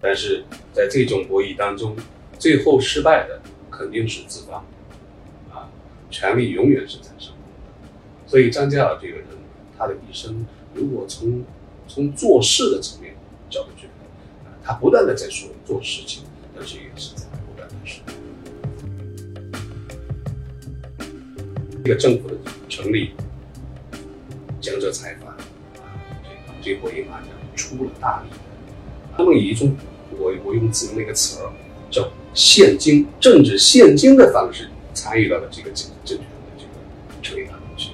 但是在这种博弈当中，最后失败的肯定是资方，啊，权力永远是在上风的。所以张家尔这个人，他的一生，如果从从做事的层面角度去看，啊，他不断的在说做事情，但是也是在不断的说。这个政府的成立，江浙财阀，啊，这个这国银行家出了大力，他们以一种我我用自己那个词儿叫现金政治现金的方式参与到了这个政政权的这个成立当中去。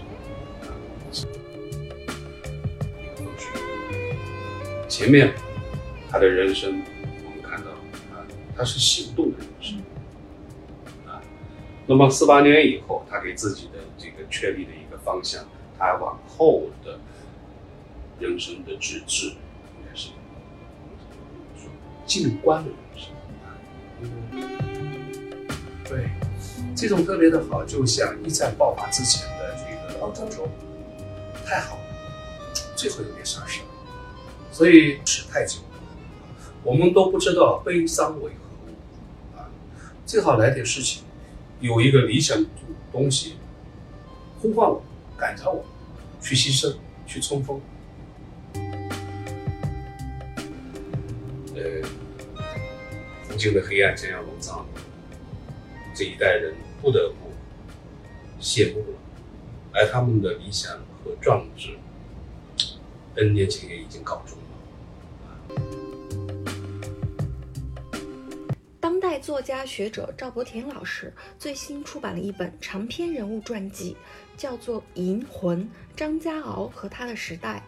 前面他的人生，我们看到啊，他是行动的人生，啊，那么四八年以后，他给自己的这个确立的一个方向，他往后的人生的志志应该是静观的人生。对，这种特别的好，就像一战爆发之前的这个欧洲，太好了，最后有点啥事，所以是太久了，我们都不知道悲伤为何物啊，最好来点事情，有一个理想东西呼唤我，感召我，去牺牲，去冲锋。曾经的黑暗将要笼罩，这一代人不得不谢幕了，而他们的理想和壮志，N 年前也已经告终了。当代作家学者赵伯田老师最新出版了一本长篇人物传记，叫做《银魂：张家敖和他的时代》。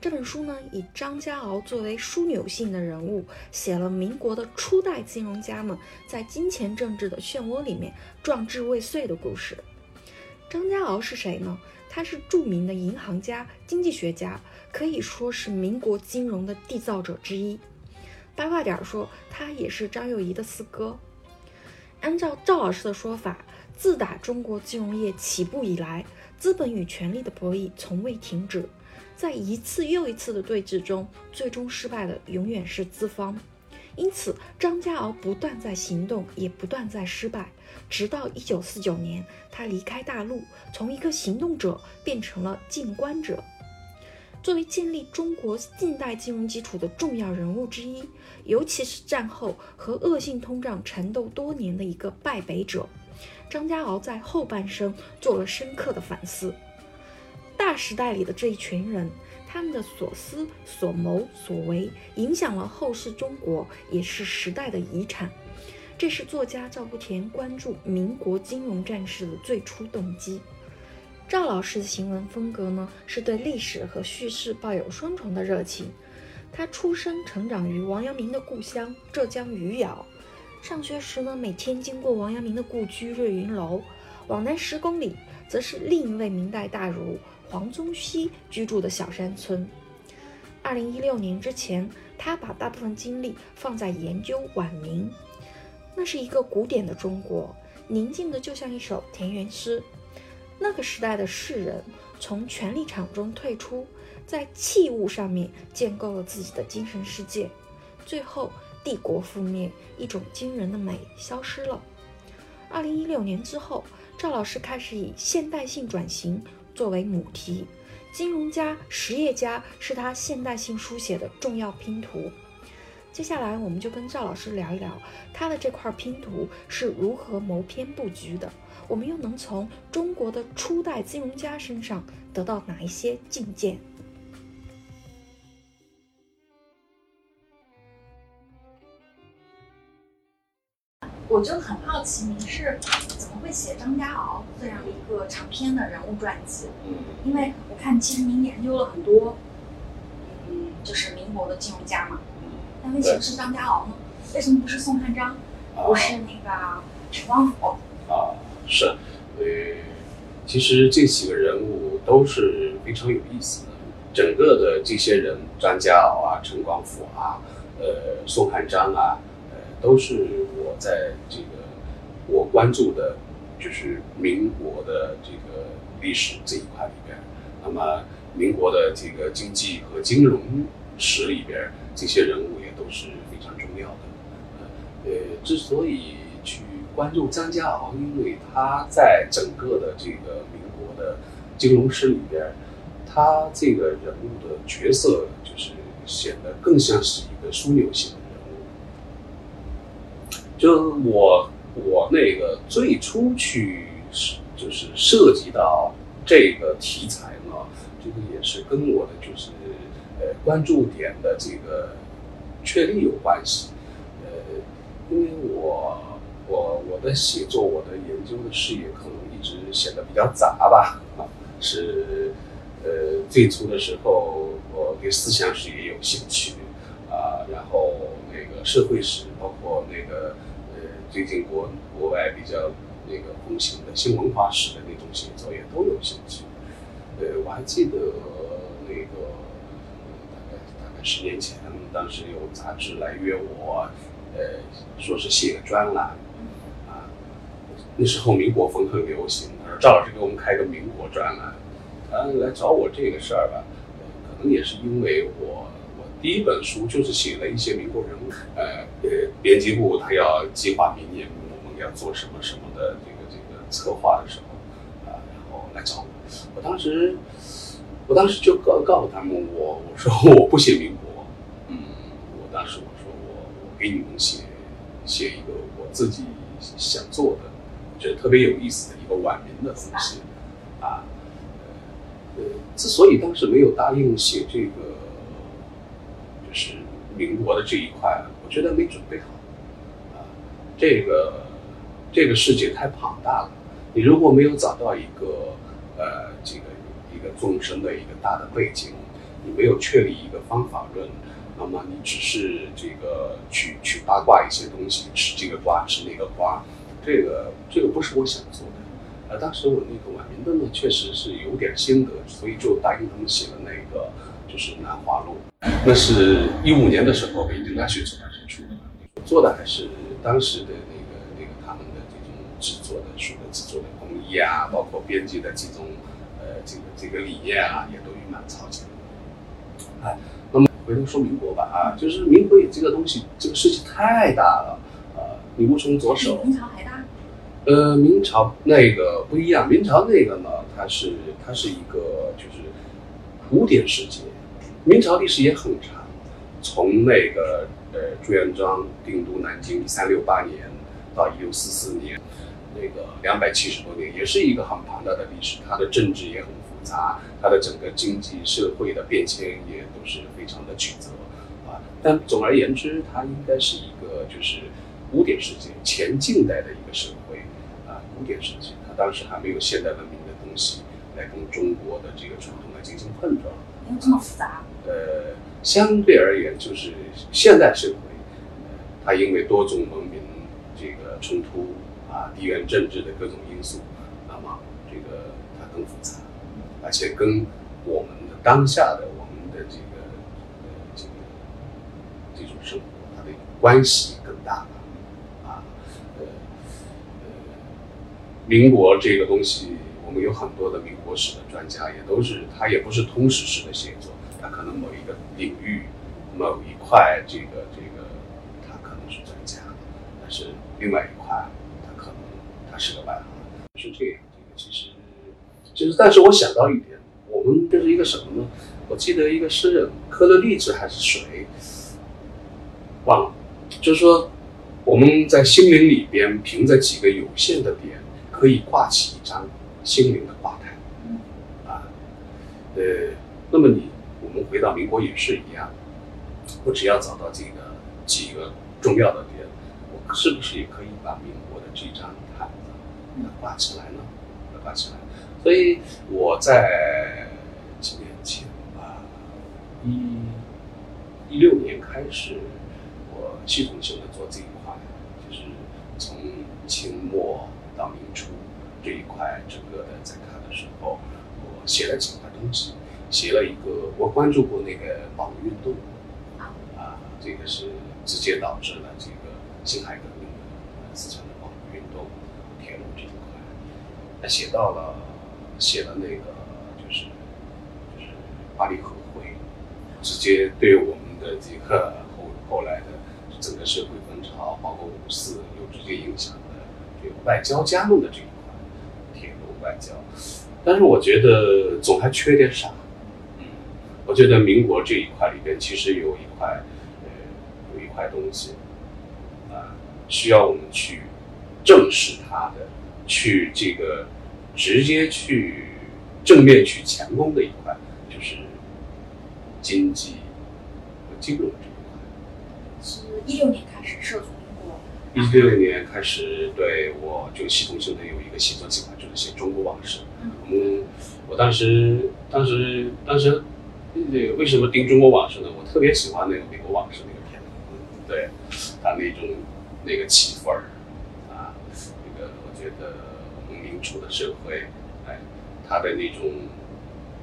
这本书呢，以张家敖作为枢纽性的人物，写了民国的初代金融家们在金钱政治的漩涡里面壮志未遂的故事。张家敖是谁呢？他是著名的银行家、经济学家，可以说是民国金融的缔造者之一。八卦点儿说，他也是张幼仪的四哥。按照赵老师的说法，自打中国金融业起步以来，资本与权力的博弈从未停止。在一次又一次的对峙中，最终失败的永远是资方。因此，张家敖不断在行动，也不断在失败。直到一九四九年，他离开大陆，从一个行动者变成了静观者。作为建立中国近代金融基础的重要人物之一，尤其是战后和恶性通胀缠斗多年的一个败北者，张家敖在后半生做了深刻的反思。大时代里的这一群人，他们的所思所谋所为，影响了后世中国，也是时代的遗产。这是作家赵不田关注民国金融战事的最初动机。赵老师的行文风格呢，是对历史和叙事抱有双重的热情。他出生成长于王阳明的故乡浙江余姚，上学时呢，每天经过王阳明的故居瑞云楼，往南十公里，则是另一位明代大儒。黄宗羲居住的小山村。二零一六年之前，他把大部分精力放在研究晚明。那是一个古典的中国，宁静的就像一首田园诗。那个时代的士人从权力场中退出，在器物上面建构了自己的精神世界。最后，帝国覆灭，一种惊人的美消失了。二零一六年之后，赵老师开始以现代性转型。作为母题，金融家、实业家是他现代性书写的重要拼图。接下来，我们就跟赵老师聊一聊他的这块拼图是如何谋篇布局的。我们又能从中国的初代金融家身上得到哪一些境界？我就很好奇，您是怎会写张家敖这样一个长篇的人物传记？嗯，因为我看其实您研究了很多，嗯，就是民国的金融家嘛。但为什么是张家敖呢？为什么不是宋汉章？不是那个陈光甫？啊，是，呃，其实这几个人物都是非常有意思的。整个的这些人，张家敖啊，陈光甫啊，呃，宋汉章啊，呃，都是我在这个我关注的，就是民国的这个历史这一块里边。那么，民国的这个经济和金融史里边，这些人物也都是非常重要的。呃，之所以去关注张家敖，因为他在整个的这个民国的金融史里边，他这个人物的角色就是显得更像是一个枢纽性的人物。就我我那个最初去就是涉及到这个题材呢，这个也是跟我的就是呃关注点的这个确立有关系。呃因为我我我的写作，我的研究的视野可能一直显得比较杂吧，啊，是呃最初的时候我对思想史也有兴趣，啊，然后那个社会史，包括那个最近国国外比较那个风行的新文化史的那种写作也都有兴趣，呃，我还记得那个大概大概十年前，当时有杂志来约我。呃，说是写个专栏，啊，那时候民国风很流行，他说赵老师给我们开个民国专栏，他来找我这个事儿吧，可能也是因为我我第一本书就是写了一些民国人物，呃呃，编辑部他要计划明年我们要做什么什么的这个这个策划的时候，啊，然后来找我，我当时我当时就告告诉他们我我说我不写民国，嗯，我当时我说我我。给你们写写一个我自己想做的，觉得特别有意思的一个晚明的东西，啊，呃，之所以当时没有答应写这个，民国的这一块，我觉得没准备好，啊，这个这个世界太庞大了，你如果没有找到一个呃这个一个纵深的一个大的背景，你没有确立一个方法论。那么你只是这个去去八卦一些东西，吃这个瓜吃那个瓜，这个这个不是我想做的。呃，当时我那个晚明的呢，确实是有点心得，所以就答应他们写了那个就是《南华路》，那是一五年的时候北京大学出版社出的，做的还是当时的那个那个他们的这种制作的书的制作的工艺啊，包括编辑的这种呃这个这个理念啊，也都与蛮超前。哎。回头说民国吧，啊，就是民国这个东西，这个事情太大了，啊，你无从着手。明朝还大？呃，明朝那个不一样，明朝那个呢，它是它是一个就是古典世界，明朝历史也很长，从那个呃朱元璋定都南京一三六八年到一六四四年，那个两百七十多年，也是一个很庞大的历史，它的政治也很复。杂，它的整个经济社会的变迁也都是非常的曲折，啊，但总而言之，它应该是一个就是古典世界前近代的一个社会，啊，古典世界，它当时还没有现代文明的东西来跟中国的这个传统来进行碰撞，没有这么复杂。呃，相对而言，就是现代社会，它因为多种文明这个冲突啊，地缘政治的各种因素，那么这个它更复杂。而且跟我们的当下的我们的这个呃这个这种生活，它的关系更大啊呃呃，民国这个东西，我们有很多的民博士的专家，也都是他也不是通识式的写作，他可能某一个领域某一块这个这个他可能是专家，但是另外一块他可能他是个外行，是这样。这个其实。就是，但是我想到一点，我们这是一个什么呢？我记得一个诗人喝了荔枝还是谁，忘了。就是说，我们在心灵里边，凭着几个有限的点，可以挂起一张心灵。呃，那么你，我们回到民国也是一样，我只要找到这个几个重要的点，我是不是也可以把民国的这张毯子挂起来呢？挂起来。所以我在几年前吧，一一六年开始，我系统性的做这一块，就是从清末到明初这一块整个的在看的时候，我写了几块东西，写了一个我关注过那个保民运动，啊，这个是直接导致了这个辛亥革命的四川的保民运动，铁路这一块，他写到了。写了那个就是就是巴黎和会，直接对我们的这个后后来的整个社会风潮，包括五四有直接影响的这个外交加入的这一块，铁路外交。但是我觉得总还缺点啥。嗯，我觉得民国这一块里边其实有一块，呃，有一块东西，啊，需要我们去正视它的，去这个直接去正面去强攻的一块，就是经济和金融这一块。是一六年开始涉足英国，一六年开始，对我就系统性的有一个写作计划，就是写中国往事。嗯，我当时，当时，当时，那个为什么盯中国往事呢？我特别喜欢那个美国往事那个片子，对，他那种那个气氛儿啊，那个我觉得我们民主的社会，哎，他的那种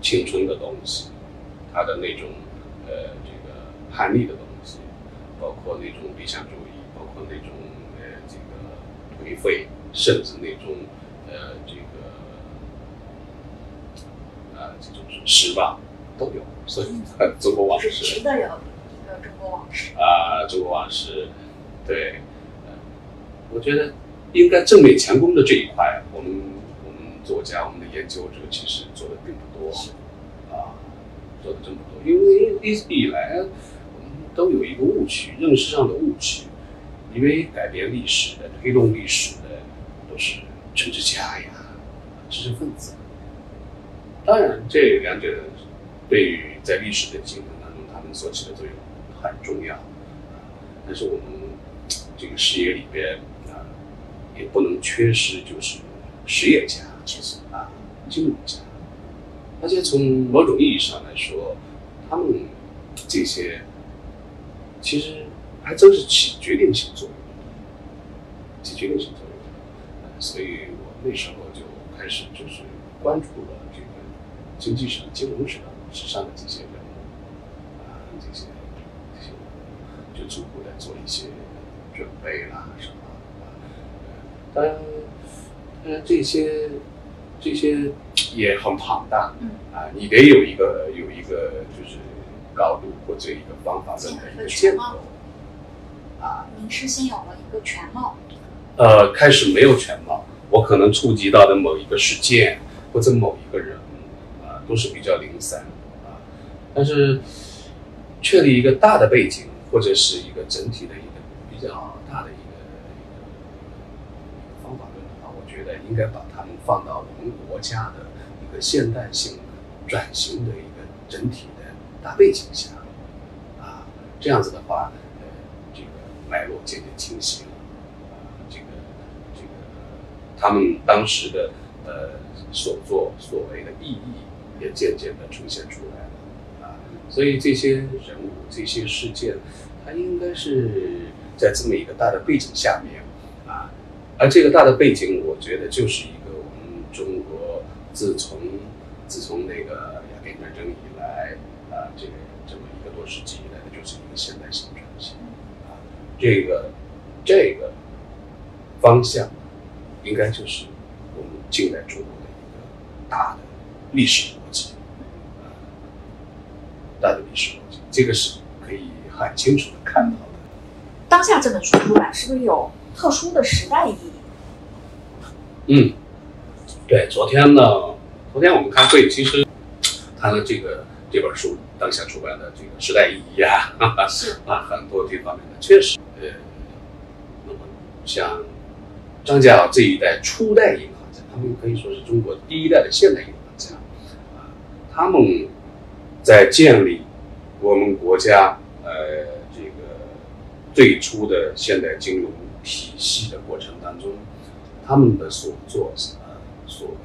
青春的东西，他的那种呃这个叛逆的东西，包括那种理想主义，包括那种颓废，甚至那种呃这个。呃，这种失望都有，所以 中国往事是值得有一个中国往事。啊，中国往事，对，呃，我觉得应该正面强攻的这一块，我们我们作家、我们的研究者其实做的并不多，啊，做的真不多，因为一直以来我们都有一个误区，认识上的误区，因为改变历史的、推动历史的都是政治家呀、知识分子。当然，这两者对于在历史的进程当中，他们所起的作用很重要。但是我们这个事业里边啊，也不能缺失，就是实业家，确实啊，金融家。而且从某种意义上来说，他们这些其实还真是起决定性作用，起决定性作用。所以我那时候就开始就是关注了这个。经济上、金融史、时尚的这些人物啊，这些这些，就逐步的做一些准备啦，什么啊？当然，当然这些这些也很庞大，嗯啊，你得有一个有一个就是高度或者一个方法论的一个建构啊。您是先有了一个全貌？呃，开始没有全貌，我可能触及到的某一个事件或者某一个人。啊都是比较零散啊，但是确立一个大的背景或者是一个整体的一个比较大的一个一个方法论的话，我觉得应该把它们放到我们国家的一个现代性转型的一个整体的大背景下啊，这样子的话，脉络渐渐清晰了，这个这个他们当时的呃所作所为的意义。也渐渐的呈现出来了，啊，所以这些人物、这些事件，它应该是在这么一个大的背景下面，啊，而这个大的背景，我觉得就是一个我们中国自从自从那个鸦片战争以来，啊，这个这么一个多世纪以来的，就是一个现代性转型，这个这个方向，应该就是我们近代中国的一个大的历史逻辑。大的历史逻辑，这个是可以很清楚的看到的。当下这本书出版是不是有特殊的时代意义？嗯，对。昨天呢，昨天我们开会，其实谈了这个这本书当下出版的这个时代意义啊，是啊，很多这方面的确实，呃，那么像张家豪这一代初代银行家，他们可以说是中国第一代的现代银行家啊，他们。在建立我们国家呃这个最初的现代金融体系的过程当中，他们的所作呃所为，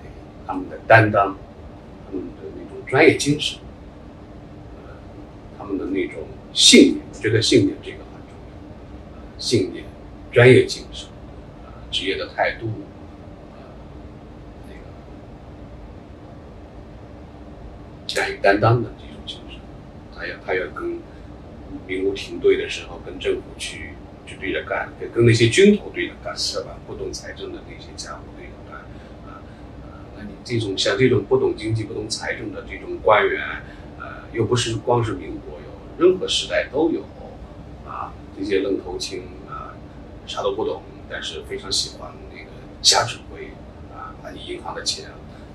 他们的担当，他们的那种专业精神，呃，他们的那种信念，我觉得信念这个，信念、专业精神，啊，职业的态度，呃，那个敢于担当的这种精神。他要他要跟民务停队的时候，跟政府去去对着干，跟跟那些军头对着干，是吧？不懂财政的那些家伙对着干，啊那你这种像这种不懂经济、不懂财政的这种官员，呃，又不是光是民国有，任何时代都有，这些愣头青啊，啥都不懂，但是非常喜欢那个瞎指挥啊，把你银行的钱，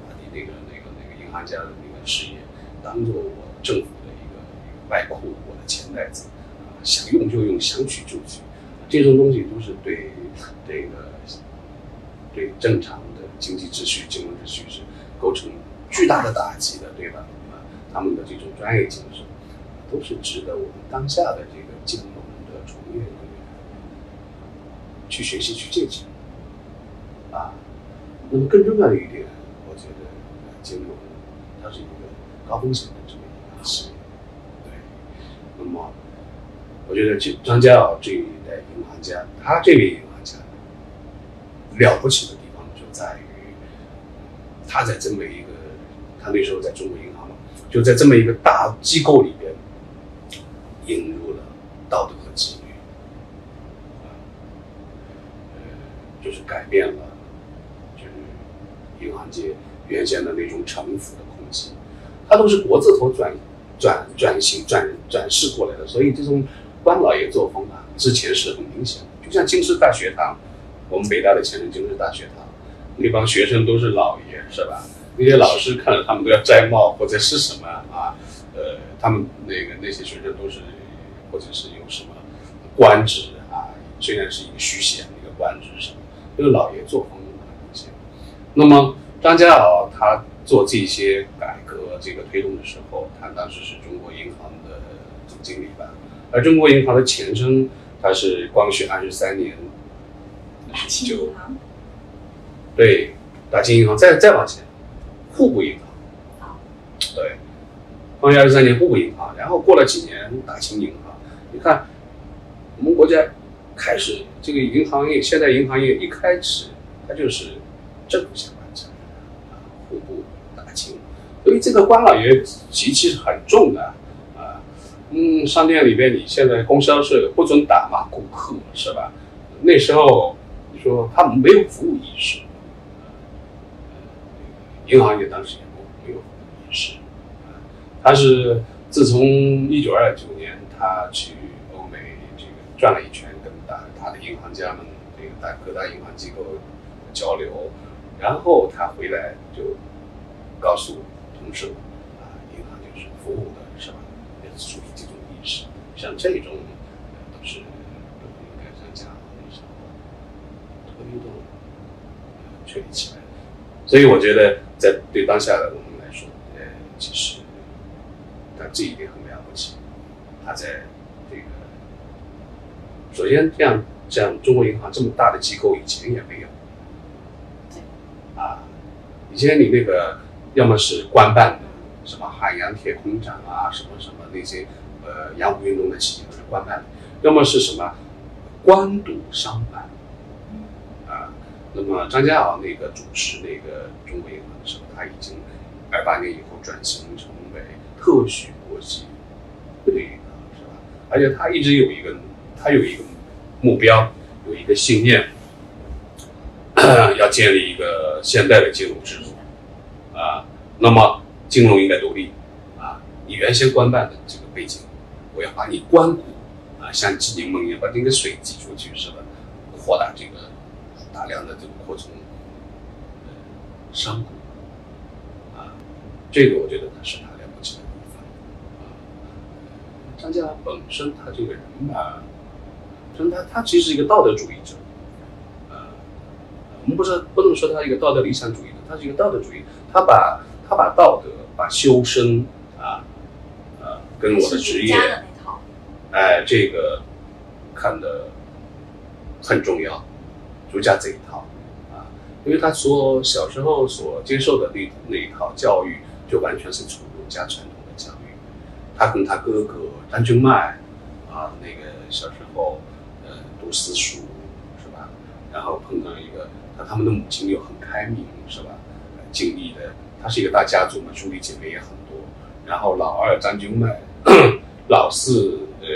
把你那个那个那个银行家的那个事业当做我政府的一个外库，我的钱袋子啊，想用就用，想取就取，这种东西都是对这个对正常的经济秩序、金融秩序是构成巨大的打击的，对吧？啊，他们的这种专业精神都是值得我们当下的这个金融的从业人员去学习、去借鉴啊。那么更重要的一点，我觉得金融它是一个高风险的这么一个事业，对。那么我觉得这张家傲这一代银行家，他这位银行家了不起的地方就在于，他在这么一个，他那时候在中国银行嘛，就在这么一个大机构里边，引入了道德和纪律，啊，呃，就是改变了，就是银行界原先的那种城府的空气，他都是国字头转转转型转转世过来的，所以这种官老爷作风啊，之前是很明显的。就像京师大学堂，我们北大的前身京师大学堂，那帮学生都是老爷，是吧？那些老师看着他们都要摘帽或者是什么啊？呃，他们那个那些学生都是或者是有什么官职啊？虽然是一个虚衔的一个官职什么，这个老爷作风很明显。那么张家傲他做这些改革、这个推动的时候，他当时是中国银行的总经理吧？而中国银行的前身，它是光绪二十三年，大清银行，对，大清银行，再再往前，户部银行，好，对，光绪二十三年户部银行，然后过了几年大清银行，你看，我们国家开始这个银行业，现在银行业一开始它就是政府相关责任啊，户部大清，所以这个官老爷习气是很重的啊，嗯，商店里边你现在供销社不准打骂顾客是吧？那时候你说他们没有服务意识，银行业当时也没有服务意识，他是自从一九二九年他去欧美这个转了一圈，的银行家们这个大各大银行机构交流，然后他回来就告诉同事们啊，银行就是服务的，是吧？也是属于这种意识，像这种都是应该参加那时候推动确立起来。所以我觉得，在对当下的我们来说，呃，其实但这一点很了不起。他在这个首先这样像中国银行这么大的机构，以前也没有。啊，以前你那个要么是官办的，什么海洋铁工厂啊，什么什么那些呃洋务运动的企业都是官办的，要么是什么官赌商办。啊，那么张家敖那个主持那个中国银行的时候，他已经二八年以后转型成为特许国际汇率银行，是吧？而且他一直有一个，他有一个目标，有一个信念，要建立一个现代的金融制度啊。那么金融应该独立啊，你原先官办的这个背景，我要把你关谷啊，像济宁梦一样把那个水挤出去，是吧？扩大这个大量的这个扩充呃商股啊，这个我觉得他是他了不起的地方啊。张家本身他这个人吧，真他他其实是一个道德主义者，呃，我们不是不能说他一个道德理想主义者，他是一个道德主义，他把他把道德、把修身啊，呃，跟我的职业哎，这个看的很重要，儒家这一套啊，因为他所小时候所接受的那那一套教育，就完全是从儒家传统的教育。他跟他哥哥张君迈啊，那个小时候呃读私塾是吧？然后碰到一个他他们的母亲又很开明是吧？呃敬义的，他是一个大家族嘛，兄弟姐妹也很多。然后老二张君迈，老四呃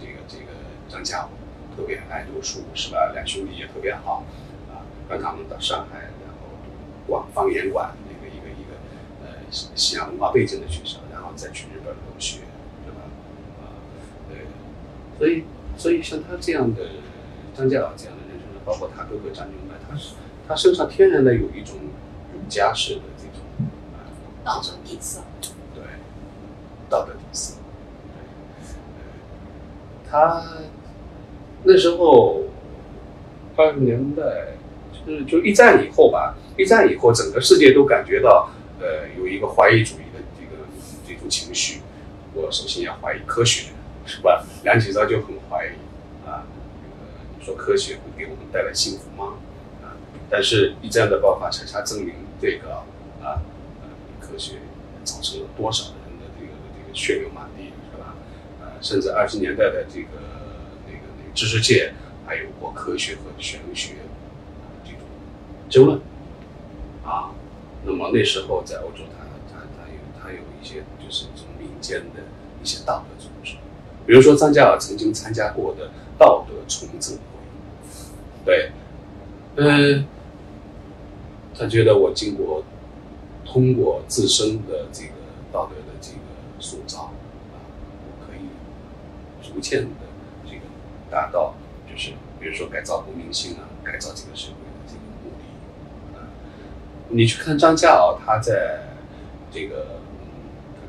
这个这个张家傲特别爱读书是吧？两兄弟也特别好啊，让他们到上海，然后读广方言馆那个一个一个呃西西洋文化背景的学校，然后再去日本留学，对吧？啊，对，所以所以像他这样的张家老这样的人，包括他哥哥张永迈，他是他身上天然的有一种儒家式的这种道德底色。对，道德底色。他那时候八十年代，就是就一战以后吧，一战以后，整个世界都感觉到呃有一个怀疑主义的这个这种情绪。我首先要怀疑科学，是吧？梁启超就很怀疑啊，你说科学会给我们带来幸福吗？啊，但是一战的爆发恰恰证明这个啊，科学造成了多少人的这个这个血流满地，是吧？啊，甚至二十年代的这个那个那个知识界还有过科学和玄学啊这种争论啊。那么那时候在欧洲，他他他有他有一些就是从民间的一些道德组织，比如说张家尔曾经参加过的道德重整会，对，嗯，他觉得我经过通过自身的这个道德的这个塑造啊，我可以逐渐的这个达到，就是比如说改造国民性啊，改造这个社会的这个目的啊。你去看张家傲，他在这个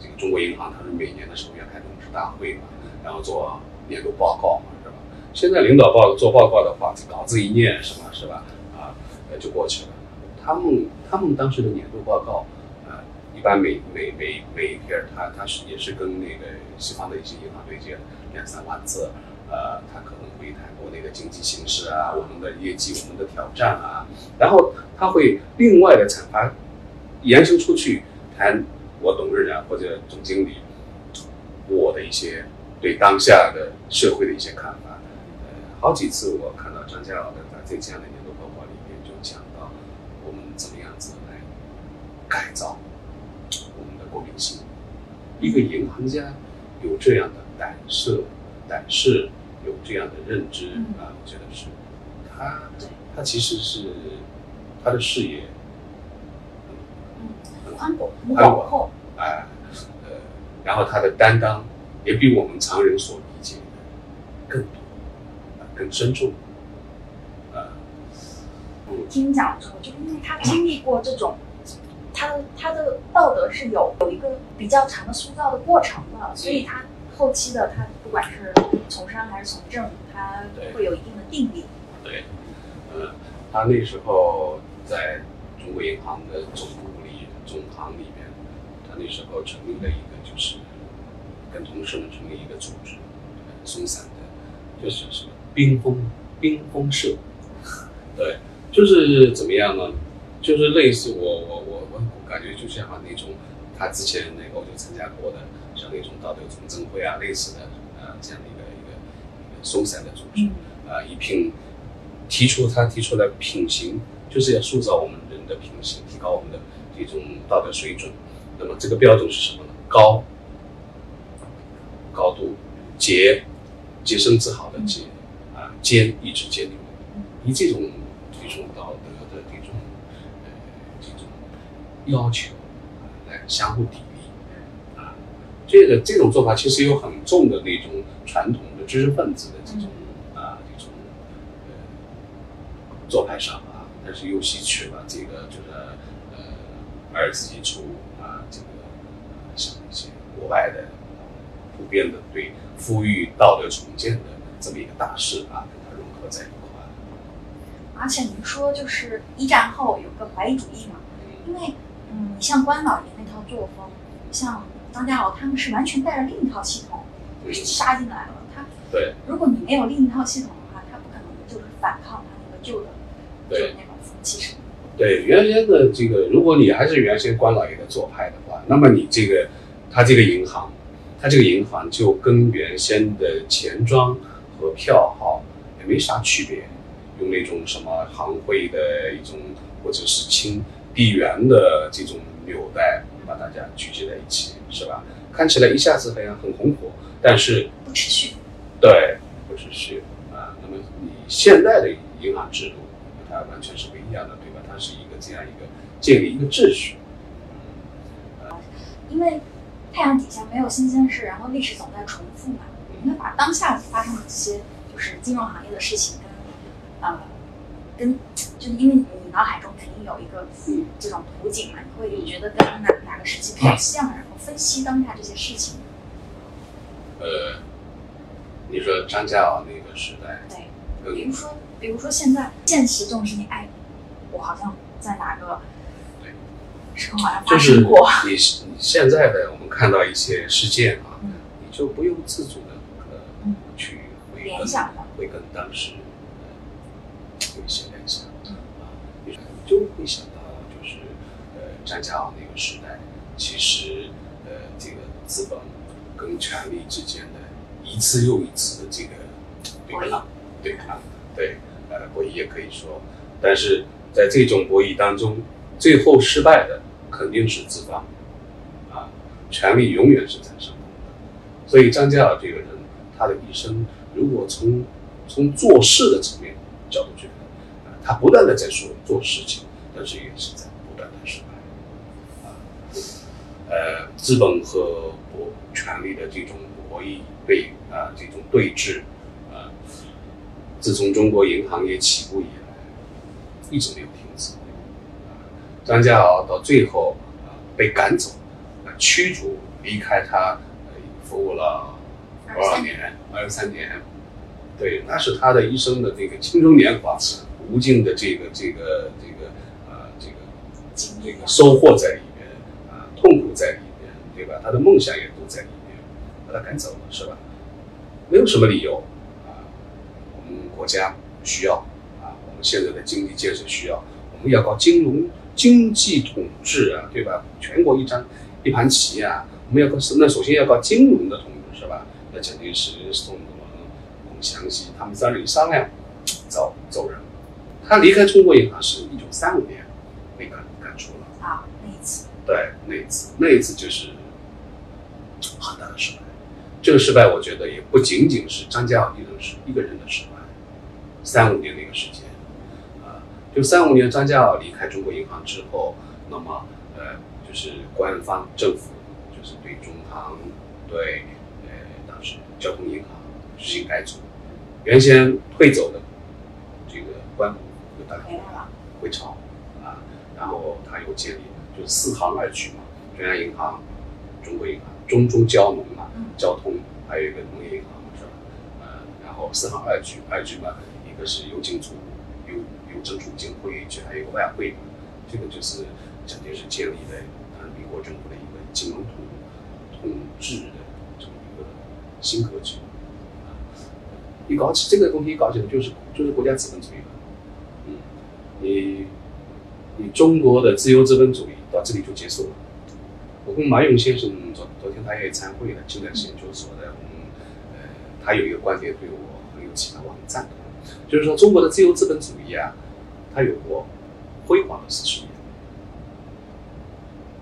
这个中国银行，他是每年的时候要开董事大会嘛，然后做年度报告嘛，是吧？现在领导报做报告的话，稿子一念是吧，是吧？啊，就过去了。他们他们当时的年度报告，呃，一般每每每每一篇，他他是也是跟那个西方的一些银行对接，两三万字，呃，他可能会谈国内的经济形势啊，我们的业绩，我们的挑战啊，然后他会另外的产发延伸出去谈我董事长或者总经理我的一些对当下的社会的一些看法。呃，好几次我看到张家老的在这样的年度报告里面就讲到我们怎么样子来改造我们的国民性。一个银行家有这样的胆色、胆识，有这样的认知嗯啊，我觉得是他，他其实是他的视野嗯，宽广广厚，啊，呃，然后他的担当也比我们常人所理解的更多，呃，更深重，呃，嗯，听你讲之后，就因为他经历过这种，他的他的道德是有有一个比较长的塑造的过程的，所以他后期的他不管是从商还是从政，他会有一定的定力。对，呃，他那时候在中国银行的总部里、总行里面，他那时候成立了一个，就是跟同事们成立一个组织，呃松散的，就是什么冰封冰封社，对，就是怎么样呢？就是类似我我我我我感觉就像那种他之前那个我就参加过的，像那种道德总政会啊类似的呃这样的一个一个一个松散的组织。嗯啊，以品提出他提出来品行，就是要塑造我们人的品行，提高我们的这种道德水准。那么这个标准是什么呢？高，高度，洁，洁身自好的洁，啊，坚，意志坚定，以这种这种道德的这种呃这种要求啊来相互砥砺啊，这个这种做法其实有很重的那种传统的知识分子的这种啊这种呃做派上啊，但是又吸取了这个就是呃二次基础啊这个呃像一些国外的普遍的对呼吁道德重建的这么一个大势啊，跟它融合在一块。而且您说就是一战后有个怀疑主义嘛，因为嗯，你像关老爷那套作风，像张家傲他们是完全带着另一套系统嗯，杀进来了。他对如果你没有另一套系统的话，他不可能就是反抗他那个旧的旧那种风气什么的。对，原先的这个，如果你还是原先关老爷的做派的话，那么你这个他这个银行，他这个银行就跟原先的钱庄和票号也没啥区别，用那种什么行会的一种，或者是清地缘的这种纽带把大家聚集在一起，是吧？看起来一下子好像很红火，但是不持续。对，不持续啊，那么你现在的银行制度，它完全是不一样的，对吧？它是一个这样一个建立一个秩序，因为太阳底下没有新鲜事，然后历史总在重复嘛。你会把当下发生的这些就是金融行业的事情跟呃跟就是因为你脑海中肯定有一个这种图景嘛，你会觉得跟哪哪个时期比较像，然后分析当下这些事情。呃，你说张家敖那个时代，对，比如说比如说现在现实这种事情，哎，我好像在哪个对就是生过。你你现在的我们看到一些事件啊，嗯你就不由自主的去会联跟想的会跟当时呃有一些联想嗯。啊，你就会想到就是呃张家敖那个时代，其实呃这个资本跟权力之间的一次又一次的这个对抗对抗，对呃博弈也可以说，但是在这种博弈当中，最后失败的肯定是自方啊，权力永远是在上风的。所以张家尔这个人，他的一生，如果从从做事的层面角度去看，啊，他不断的在说做事情，但是也是在不断的失败。啊，呃，资本和博权力的这种博弈对啊这种对峙，啊，自从中国银行业起步以来，一直没有停。张家敖到最后啊被赶走，啊驱逐离开他，呃服务了多少年？二十三年。对，那是他的一生的这个青春年华，无尽的这个这个这个呃这个这个收获在里面，啊，痛苦在里面，对吧？他的梦想也都在里面，把他赶走了，是吧？没有什么理由啊，我们国家需要啊，我们现在的经济建设需要，我们要搞金融经济统治啊，对吧？全国一张一盘棋啊，我们要搞那首先要搞金融的统治，是吧？那蒋介石、宋子文、孔祥熙他们三人一商量，走走人。他离开中国银行是一九三五年被赶赶出了。啊，那一次，对，那一次，那一次就是很大的失败。这个失败，我觉得也不仅仅是张家敖一人是一个人的失败。三五年那个时间，啊、就三五年张家敖离开中国银行之后，那么呃，就是官方政府就是对中行、对呃当时交通银行实行改组，原先退走的这个官股就大回来了，回潮啊，然后他又建立就是四行二局嘛，中央银行、中国银行、中中交农嘛，嗯交通还有一个农业银行，是吧？呃，然后四行二局，二局嘛，一个是邮政储邮邮政储金会局，还有一个外汇，这个就是蒋介石建立的呃民国政府的一个金融统统治的这么一个新格局。啊，一搞起这个东西，一搞起来就是就是国家资本主义了。嗯，你你中国的自由资本主义到这里就结束了。我跟马勇先生昨昨天他也参会了，近代史研究所的，嗯，呃，他有一个观点对我很有启发，我很赞同，就是说中国的自由资本主义啊，它有过辉煌的四十年。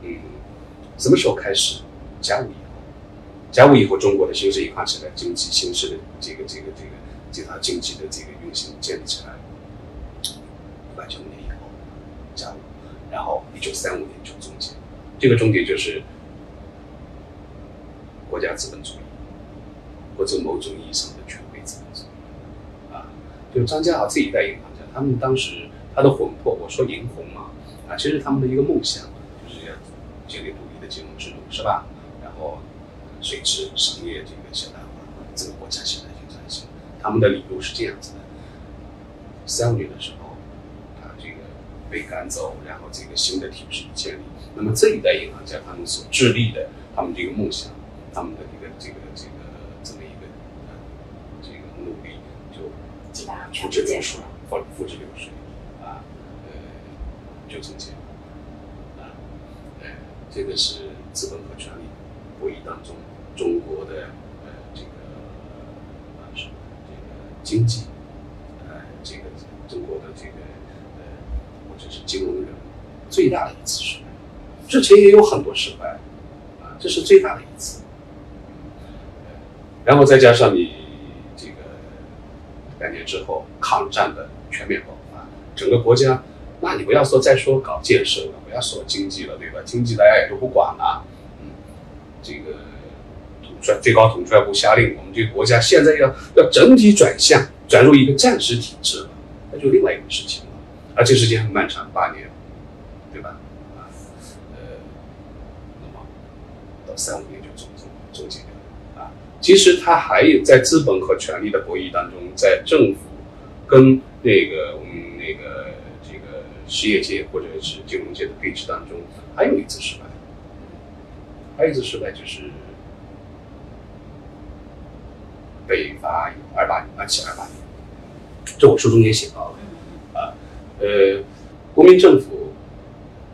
嗯，什么时候开始？甲午以后，甲午以后，中国的形势一看起来，经济形势的这个这个这个这套经济的这个运行建立起来，一八九五年以后，甲午，然后一九三五年就终结，这个终结就是国家资本主义，或者某种意义上的权威资本主义，啊，就张家豪这一代银行家，他们当时他的魂魄，我说银魂嘛，啊，其实他们的一个梦想就是要建立独立的金融制度，是吧？然后随之商业这个现代化，整个国家现代性转型，他们的理由是这样子的。三五年的时候，啊这个被赶走，然后这个新的体制建立。那么这一代银行家他们所致力的，他们这个梦想，他们的这个这个这个这么一个呃这个努力，就基本上付全之流水部结束了。，付付之流水就终结了啊，呃，这个是资本和权力博弈当中中国的呃这个啊是这个经济，呃这个中国的这个呃或者是金融人最大的一次失败，之前也有很多失败啊，这是最大的一次。然后再加上你这个两年之后抗战的全面爆发，整个国家，那你不要说再说搞建设了，不要说经济了，对吧？经济大家也都不管了，嗯，这个土最最高统帅部下令，我们这个国家现在要要整体转向转入一个战时体制了，那就另外一回事情了，而且时间很漫长，八年，对吧？啊，呃，那么到三五年就终终终结掉啊。其实他还有在资本和权力的博弈当中，在政府跟那个我们那个这个实业界或者是金融界的配置当中，还有一次失败。还有一次失败就是北伐二八年，二七二八年，这我书中也写到了啊。呃，国民政府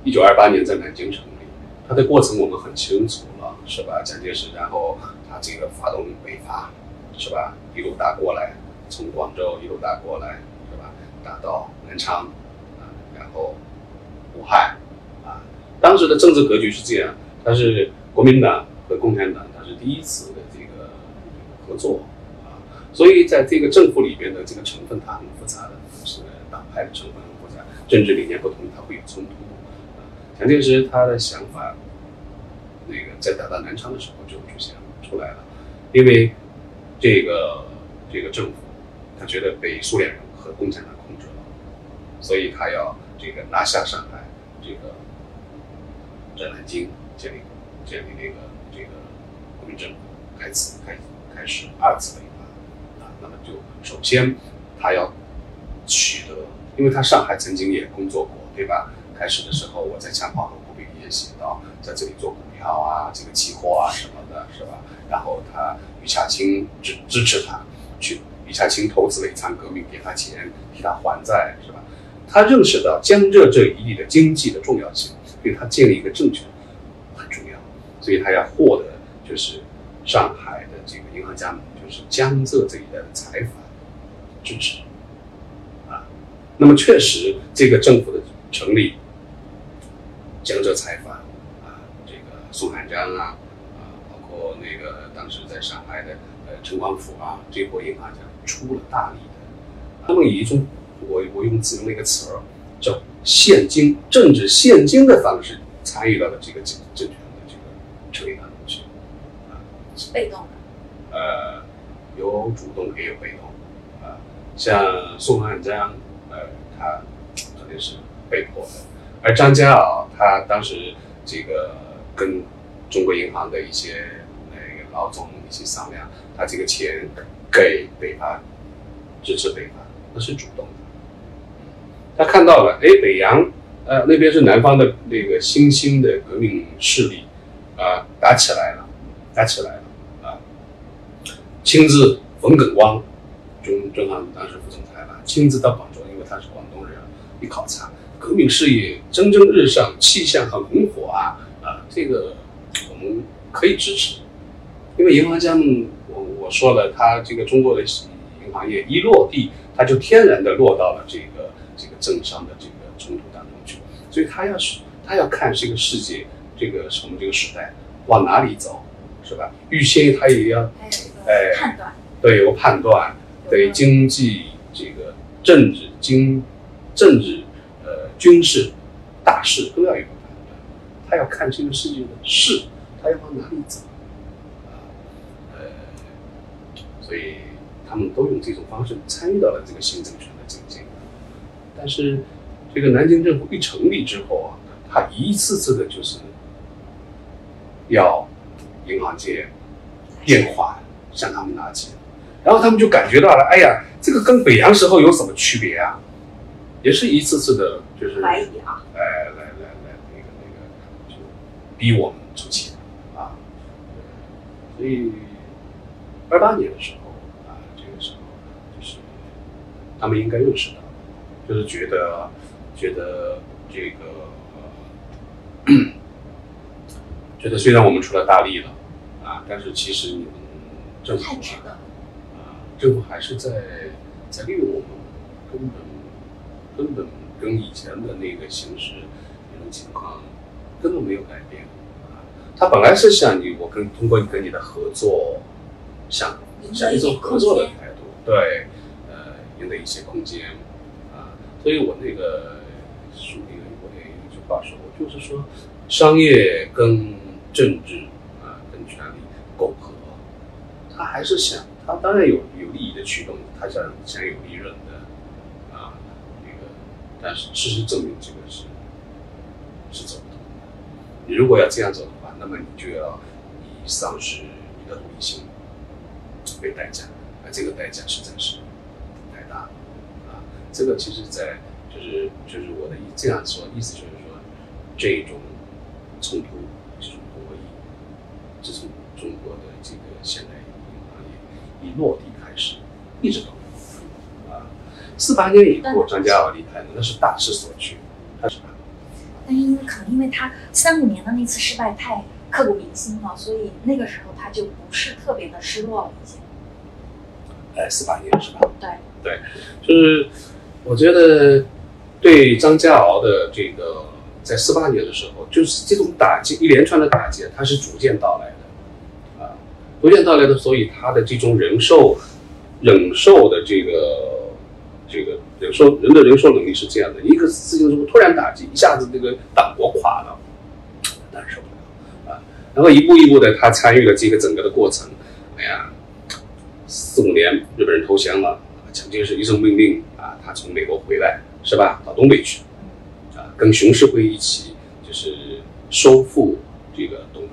一九二八年在南京成立，它的过程我们很清楚了，是吧？蒋介石然后他这个发动北伐，是吧？一路打过来，从广州一路打过来，是吧？打到南昌，后武汉啊，当时的政治格局是这样，它是。国民党和共产党，它是第一次的这个合作啊，所以在这个政府里边的这个成分，它很复杂的，是党派的成分很复杂，政治理念不同，它会有冲突。蒋介石他的想法，那个在打到南昌的时候就出现了出来了，因为这个这个政府，他觉得被苏联人和共产党控制了，所以他要这个拿下上海，这个在南京建立。建立那个这个国民政府，开始开开始二次北伐啊，那么就首先他要取得，因为他上海曾经也工作过，对吧？开始的时候我在枪炮和步兵也写到，在这里做股票啊，这个期货啊什么的，是吧？然后他余洽清支支持他去，余洽清投资了一场革命，给他钱替他还债，是吧？他认识到江浙这一地的经济的重要性，对他建立一个政权很重要。所以他要获得就是上海的这个银行家们，就是江浙这一带的财阀支持啊。那么确实，这个政府的成立，江浙财阀啊，这个宋汉章啊，啊，包括那个当时在上海的呃陈光甫啊，这波银行家出了大力的。他们以一种我我用自用那个词儿叫现金政治现金的方式参与到了这个政政权。的这个成立当中去，啊，是被动的，呃，有主动也有被动，啊，像宋汉章，呃，他肯定是被迫的，而张家敖他当时这个跟中国银行的一些那个老总一起商量，他这个钱给北伐，支持北伐，那是主动的，他看到了，哎，北洋，呃，那边是南方的那个新兴的革命势力。啊，打起来了，打起来了啊！亲自冯耿光，中中行当时副总裁吧，亲自到广州，因为他是广东人，一考察革命事业蒸蒸日上，气象很红火啊啊！这个我们可以支持，因为银行家们，我我说了，他这个中国的银行业一落地，他就天然的落到了这个政商的这个冲突当中去，所以他要是他要看这个世界。这个是我们这个时代往哪里走，是吧？预先他也要哎判断，对，有个判断，对经济、这个政治、经政治、呃军事大事都要有个判断。他要看这个世界的事，他要往哪里走啊？呃，所以他们都用这种方式参与到了这个新政权。但是这个南京政府一成立之后啊，他一次次的就是。要银行界垫款向他们拿钱，然后他们就感觉到了，哎呀，这个跟北洋时候有什么区别啊？也是一次次的，就是怀疑啊，哎，来来来，那个那个，就逼我们出钱啊。所以二八年的时候啊，这个时候就是他们应该认识到，就是觉得觉得这个。觉得虽然我们出了大力了，啊，但是其实你们政府啊，政府还是在在利用我们，根本根本跟以前的那个形势那种情况根本没有改变啊。他本来是想你我跟通过跟你的合作，想想一种合作的态度，对，呃，赢得一些空间啊。所以我那个书里我也有一句话说，就是说商业跟政治啊，跟权力苟合他还是想，他当然有有利益的驱动，他想想有利润的啊，那个，但是事实证明这个是是走不通的。你如果要这样走的话，那么你就要以丧失你的理性为代价，而这个代价实在是。这个其实，在就是就是我的意这样说，意思就是说，这种冲突、这种博弈，自从中国的这个现代银行业一落地开始，一直都有啊。四八年以后，张家傲离开了，那是大势所趋，他是吧？但因为可能因为他三五年的那次失败太刻骨铭心了，所以那个时候他就不是特别的失落了，已经。哎，四八年是吧？对对，就是我觉得对张家敖的这个在四八年的时候，就是这种打击一连串的打击，它是逐渐到来的啊，逐渐到来的，所以他的这种忍受忍受的这个这个忍受人的忍受能力是这样的，一个事情如果突然打击，一下子这个党国垮了，难受啊，然后一步一步的他参与了这个整个的过程，哎呀。四五年，日本人投降了，蒋介石一声命令啊，他从美国回来，是吧？到东北去，啊，跟熊式辉一起，就是收复这个东北。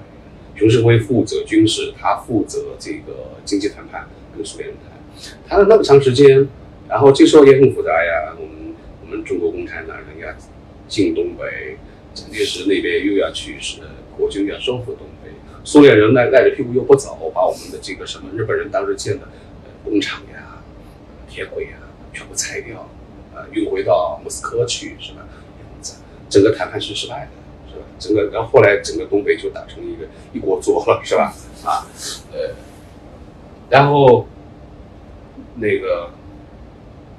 熊式辉负责军事，他负责这个经济谈判，跟苏联人谈，谈了那么长时间，然后这时候也很复杂呀。我们我们中国共产党人家进东北，蒋介石那边又要去是国军要收复东北。苏联人赖赖着屁股又不走，把我们的这个什么日本人当时建的工厂呀、铁轨啊全部拆掉，呃，运回到莫斯科去，是吧？整个谈判是失败的，是吧？整个然后后来整个东北就打成一个一锅粥了，是吧？啊，呃，然后那个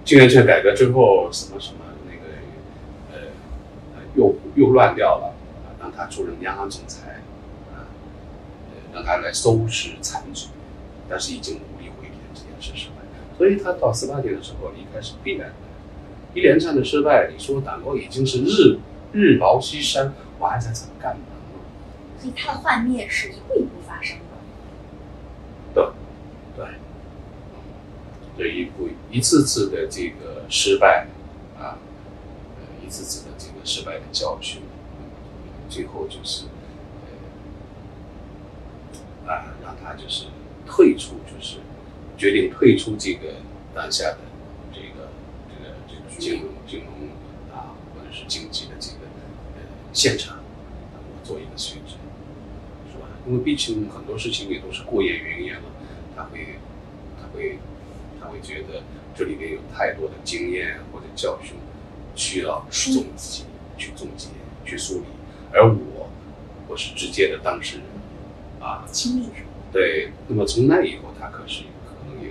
金圆券改革之后，什么什么那个呃又又乱掉了，让他出任央行总裁。啊让他来收拾残局，但是已经无力回天，这件事失败。所以他到四八年的时候离开是必然的。一连串的失败，你说党国已经是日日薄西山，我还在怎么干呢？所以他的幻灭是一步一步发生的。对，对，这一步一次次的这个失败啊，一次次的这个失败的教训，最后就是。啊，让他就是退出，就是决定退出这个当下的这个这个这个金融金融啊，或者是经济的这个呃现场，我做一个选择，是吧？因为毕竟很多事情也都是过眼云烟了，他会他会他会觉得这里面有太多的经验或者教训需要总结、去总结、去梳理，而我我是直接的当事人。啊，对，那么从那以后，他可是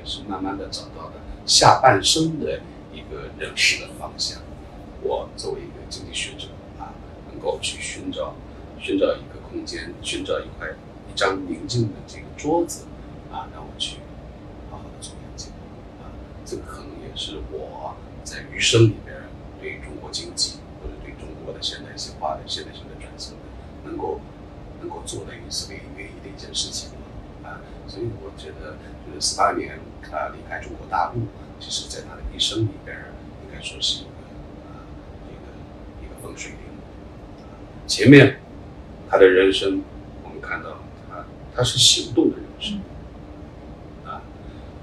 是慢慢的找到了下半生的一个认识的方向。我作为一个经济学者啊，能够去寻找寻找一个空间，寻找一块一张宁静的这个桌子啊，让我去好好的做研究啊。这个可能也是我在余生里边对中国经济或者对中国的现代化的现代性的转型能够能够做的一次唯一。一件事情啊，所以我觉得，就是十八年他离开中国大陆，其实在他的一生里边，应该说是一个啊，一个一个分水岭。前面他的人生，我们看到他他是行动的人生啊。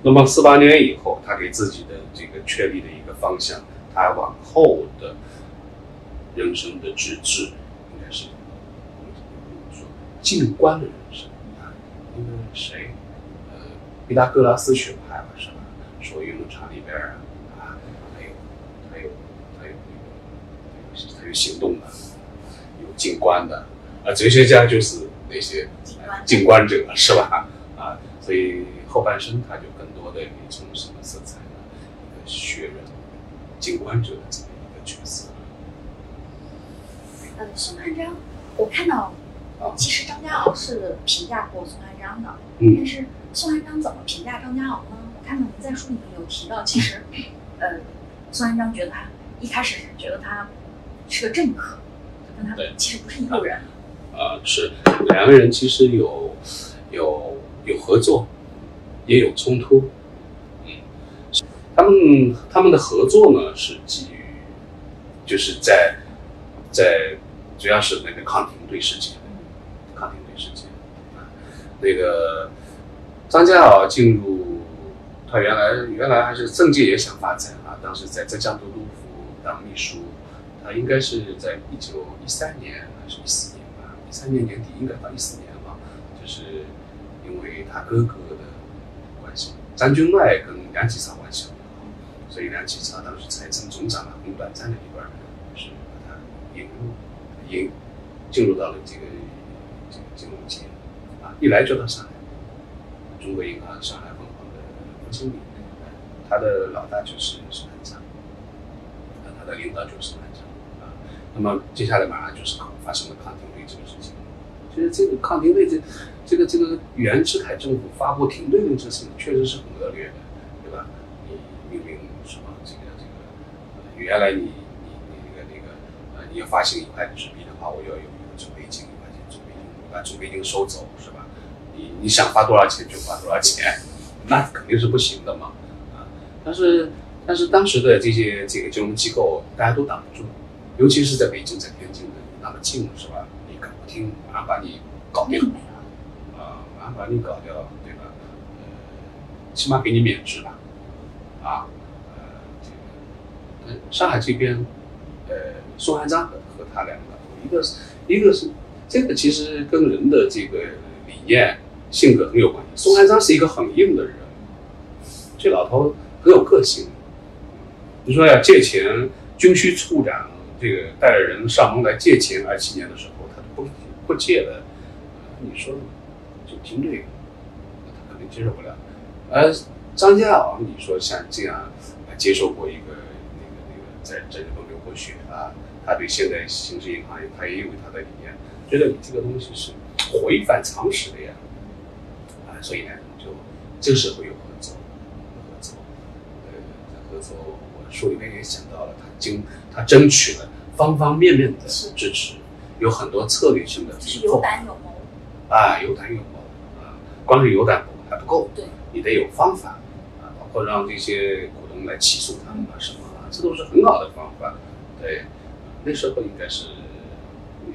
那么四八年以后，他给自己的这个确立的一个方向，他往后的人生的志志，应该是我们说静观的人生。那个谁，呃，毕达哥拉斯学派吧，是吧？说运动场里边啊，他有，他有，他有那个，还有行动的，有静观的，啊，哲学家就是那些静观者，是吧？啊，所以后半生他就更多的以从什么色彩呢？一个学人、静观者的这么一个角色。呃，宋汉章，我看到。其实张家傲是评价过宋汉章的，但是宋汉章怎么评价张家敖呢？我看到您在书里面有提到，其实，呃，宋汉章觉得他一开始是觉得他是个政客，跟他其实不是一路人。啊，是两个人其实有有有合作，也有冲突。嗯，他们他们的合作呢是基于，就是在在主要是那个抗廷对世界，抗廷对世界啊，那个张家敖进入他原来原来还是政界也想发展啊，当时在浙江都督府当秘书，他应该是在一九一三年还是一四年吧，一三年年底应该到一四年吧，就是因为他哥哥的关系，张君迈跟梁启超关系很好，所以梁启超当时财政总长啊，很短暂的一段，就是把他引入引进入到了这个这个金融界啊，一来就到上海，中国银行上海分行的副经理，他的老大就是沈南昌，他的领导就是沈南昌啊。那么接下来马上就是发生了抗廷队这个事情。其实这个抗廷队这这个这个袁世凯政府发布停队令这事情确实是很恶劣的，对吧？你命令什么这个这个，呃原来你你你那个那个呃你要发行一块纸币的话，我要有一个准备金，一块钱准备金，把准备金收走是吧？你你想花多少钱就花多少钱，那肯定是不行的嘛啊！但是但是当时的这些这个金融机构大家都挡不住，尤其是在北京在天津的那么近是吧？你敢不听，马上把你搞定命没了。啊，马上把你搞掉，对吧？呃，起码给你免职吧，啊，呃，这个，呃，上海这边，呃，宋汉章和和他两个，一个是一个是这个其实跟人的这个理念、性格很有关系。宋汉章是一个很硬的人，这老头很有个性。你说要借钱，军需处长这个带着人上门来借钱，二七年的时候他都不不借的，你说就凭这个，他肯定接受不了。而张家敖，你说像这样接受过一个那个那个在在日本留过学啊，他对现在形式银行他也有他的理念，觉得你这个东西是违反常识的呀，所以呢就这个时候有合作，合作，呃，合作，我书里面也讲到了，他经他争取了方方面面的支持，有很多策略性的就是有胆有谋。啊，有胆有谋啊，光是有胆还不够，对，你得有方法啊，包括让这些股东来起诉他们啊什么啊，这都是很好的方法。对，那时候应该是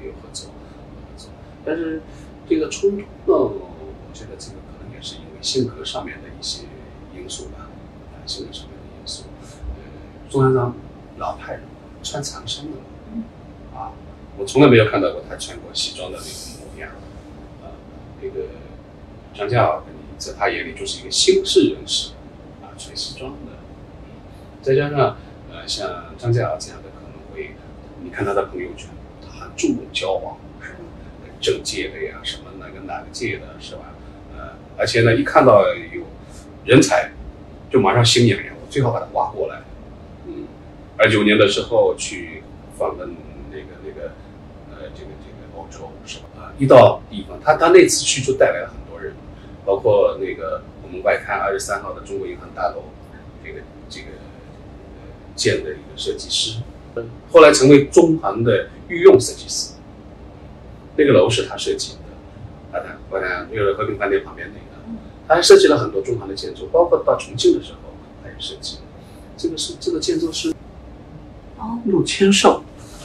有合作，有合作，但是这个冲突呢，我觉得这个性格上面的一些因素吧，啊，性格上面的因素。呃，钟南章老派人，穿长衫的，啊，我从来没有看到过他穿过西装的那种模样。啊，那个张家敖在他眼里就是一个新式人士，啊，穿西装的，再加上呃像张嘉尔这样的可能会，你看他的朋友圈，他很注重交往，什么？政界的呀，什么哪个哪个界的，是吧？而且呢，一看到有人才，就马上心痒痒，我最好把他挖过来。嗯，二九年的时候去访问那个那个呃这个这个欧洲是吧？啊，一到地方，他他那次去就带来了很多人，包括那个我们外滩二十三号的中国银行大楼，这个这个呃建的一个设计师，后来成为中行的御用设计师。那个楼是他设计的，外滩外滩就是和平饭店旁边那个，他还设计了很多中行的建筑，包括到重庆的时候他也设计。这个是这个建筑师哦，陆千寿，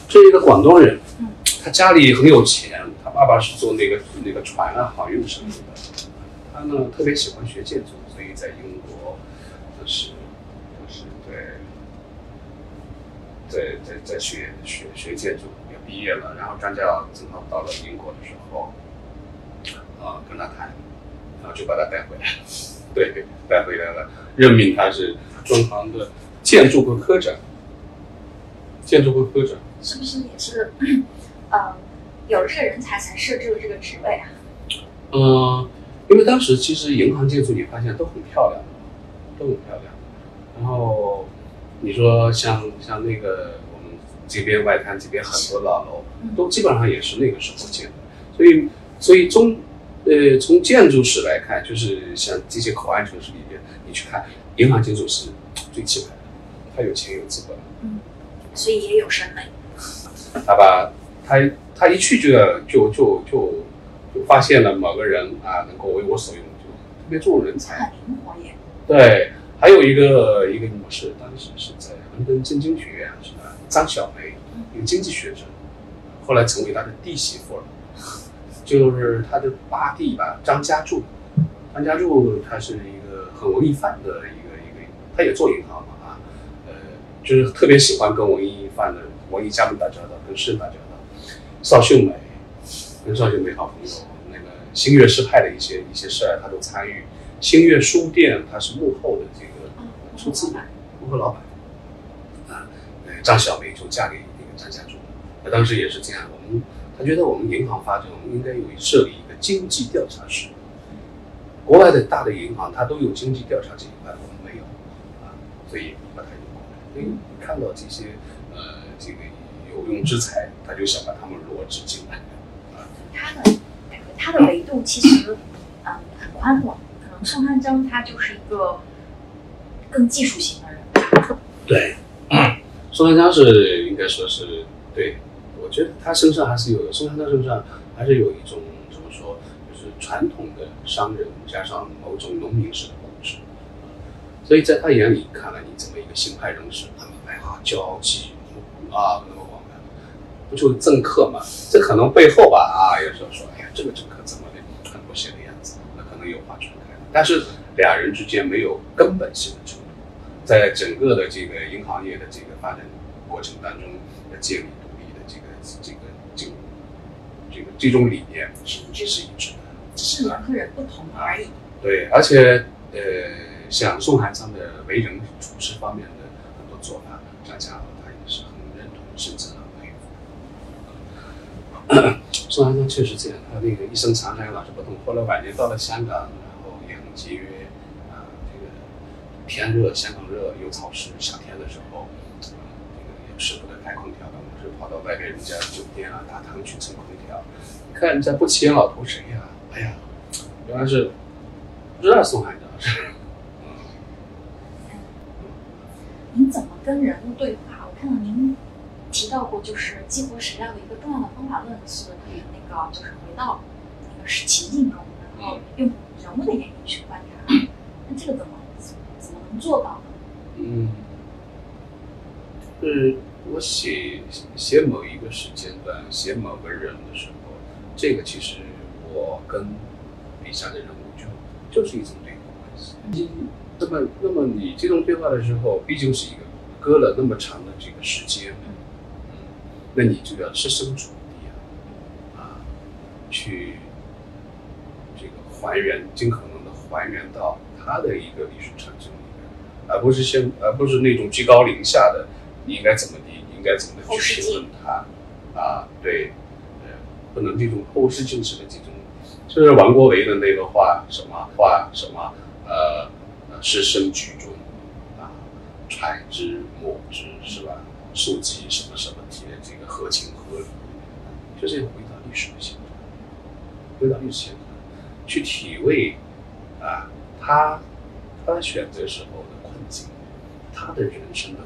这是一个广东人，嗯。他家里很有钱，他爸爸是做那个那个船啊航运生意的，他呢特别喜欢学建筑，所以在英国就是就是在在在在学学学建筑，也毕业了，然后张家敖正好到了英国的时候，啊跟他谈，然后就把他带回来，对，带回来了，任命他是中行的建筑部科长，建筑部科长。是不是也是，呃，有了这个人才才设置了这个职位啊？嗯，因为当时其实银行建筑你发现都很漂亮，都很漂亮。然后你说像像那个我们这边外滩这边很多老楼，都基本上也是那个时候建的。所以所以中呃从建筑史来看，就是像这些口岸城市里面，你去看银行建筑是最气派的，他有钱有资本。嗯所以也有审美。他把他他一去就要就就就就发现了某个人啊能够为我所用，就特别注重人才，很灵活耶。对，还有一个一个女士，当时是在伦敦政经学院，是吧？张小梅，一个经济学者，后来成为他的弟媳妇了，就是他的八弟吧，张家柱。张家柱他是一个很文艺范的一个一个，他也做银行嘛啊，呃，就是特别喜欢跟文艺范的文艺家们打交道，跟诗人打交道。邵秀美，跟邵秀美好朋友，那个新月诗派的一些一些事儿，他都参与。新月书店，他是幕后的这个出资人，幕后老板。啊，呃，张小梅就嫁给那个张家柱，他当时也是这样。我们他觉得我们银行发展，我们应该有设立一个经济调查室。国外的大的银行，它都有经济调查这一块，我们没有啊，所以把它引过来。所以看到这些呃这个有用之才，他就想把他们罗织进来。啊，他的他的维度其实嗯很宽广。可能宋汉章他就是一个更技术型的人，对，宋汉章是应该说是对，我觉得他身上还是有的宋汉章身上还是有一种怎么说，就是传统的商人加上某种农民式的控制，所以在他眼里看来，你这么一个新派人士，他们哎呀交际啊那么广泛，不就政客嘛？这可能背后吧啊，有时候说哎呀这个政客怎么的很不屑的样子，那可能有话传开了。但是俩人之间没有根本性的冲突，在整个的这个银行业的这个发展过程当中，的建立这个这个这个这种理念是是一致的，只是人和人不同而已。对，而且呃，像宋寒章的为人处事方面的很多做法，张家豪他也是很认同，甚至很佩服。宋寒章确实这样，他那个一生长沙老是不动，后来晚年到了香港。然后也很节约啊，这个天热，香港热又潮湿，夏天的时候，舍不得开空调，是跑到外面人家酒店啊、大堂去蹭空调。看人家不起眼老头谁呀？哎呀，原来是不知道宋海的。嗯，您怎么跟人物对话？我看到您提到过，就是激活史料的一个重要的方法论是那个，就是回到那个是情境中，然后用。人物的眼睛去观察，那这个怎么怎么能做到呢？嗯，是我写写某一个时间段，写某个人的时候，这个其实我跟笔下的人物就就是一种对话关系。你那么那么你这种对话的时候，毕竟是一个隔了那么长的这个时间，嗯，那你就要设身处地啊，啊，去。还原，尽可能的还原到他的一个历史场景里面，而不是先，而不是那种居高临下的，你应该怎么地，你应该怎么的去评论他，啊，对，呃，不能这种后视镜式的这种，就是王国维的那个话，什么话，什么，呃，师生举中，啊，揣之抹之，是吧？庶几什么什么体的这个合情合理，就是要回到历史的现状，回到历史现状。去体味，啊，他他选择时候的困境，他的人生的，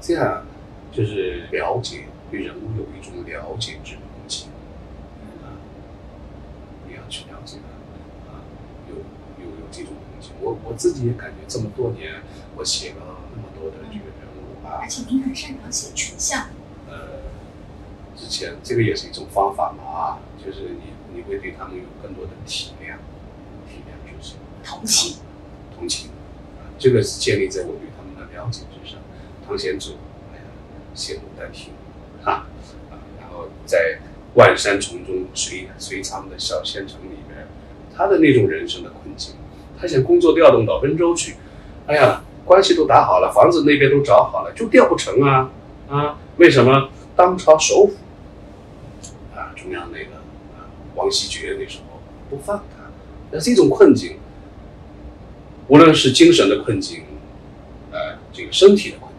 这样就是了解对人物有一种了解之同情，啊，你要去了解他，啊，有有有这种东西。我我自己也感觉这么多年，我写了那么多的这个人物啊，而且您很擅长写群像，呃，之前这个也是一种方法嘛，啊，就是你。你会对他们有更多的体谅，体谅就是同情，同情，这个是建立在我对他们的了解之上。唐贤祖，哎呀，写牡丹亭，哈，啊，然后在万山丛中随随藏的小县城里边，他的那种人生的困境，他想工作调动到温州去，哎呀，关系都打好了，房子那边都找好了，就调不成啊啊？为什么？当朝首辅啊，中央那个啊。王希爵那时候不放他，那是一种困境。无论是精神的困境，呃，这个身体的困，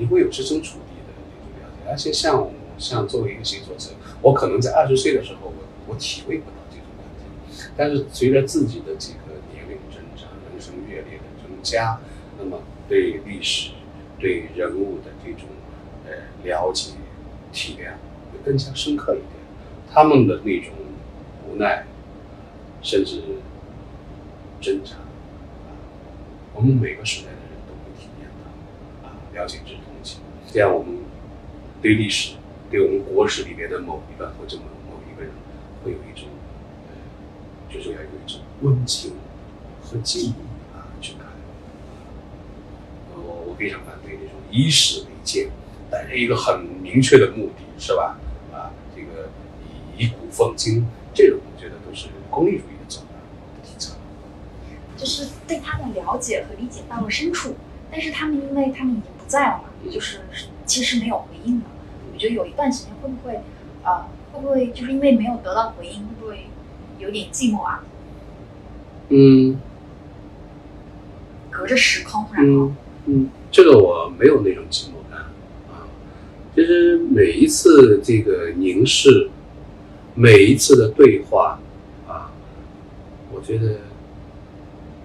你会有设身处地的这种了解。而且像我像作为一个写作者，我可能在二十岁的时候，我我体会不到这种感觉。但是随着自己的这个年龄增长，人生阅历的增加，那么对历史、对人物的这种呃了解、体谅会更加深刻一点。他们的那种无奈，甚至挣扎。我们每个时代的人都会体验到，啊，了解这种，这样我们对历史，对我们国史里面的某一段或者某某一个人，会有一种，就是要有一种温情和敬意啊去看。我我非常反对那种以史为鉴，带着一个很明确的目的，是吧？啊，这个以以古讽今，这种我觉得都是功利主义的走法提倡。就是对他的了解和理解到了深处，但是他们因为他们不在了嘛，就是其实没有回应了。我觉得有一段时间会不会，呃，会不会就是因为没有得到回应，会不会有点寂寞啊？嗯隔着时空，然后嗯嗯，这个我没有那种寂寞感啊。其实每一次这个凝视，每一次的对话啊，我觉得，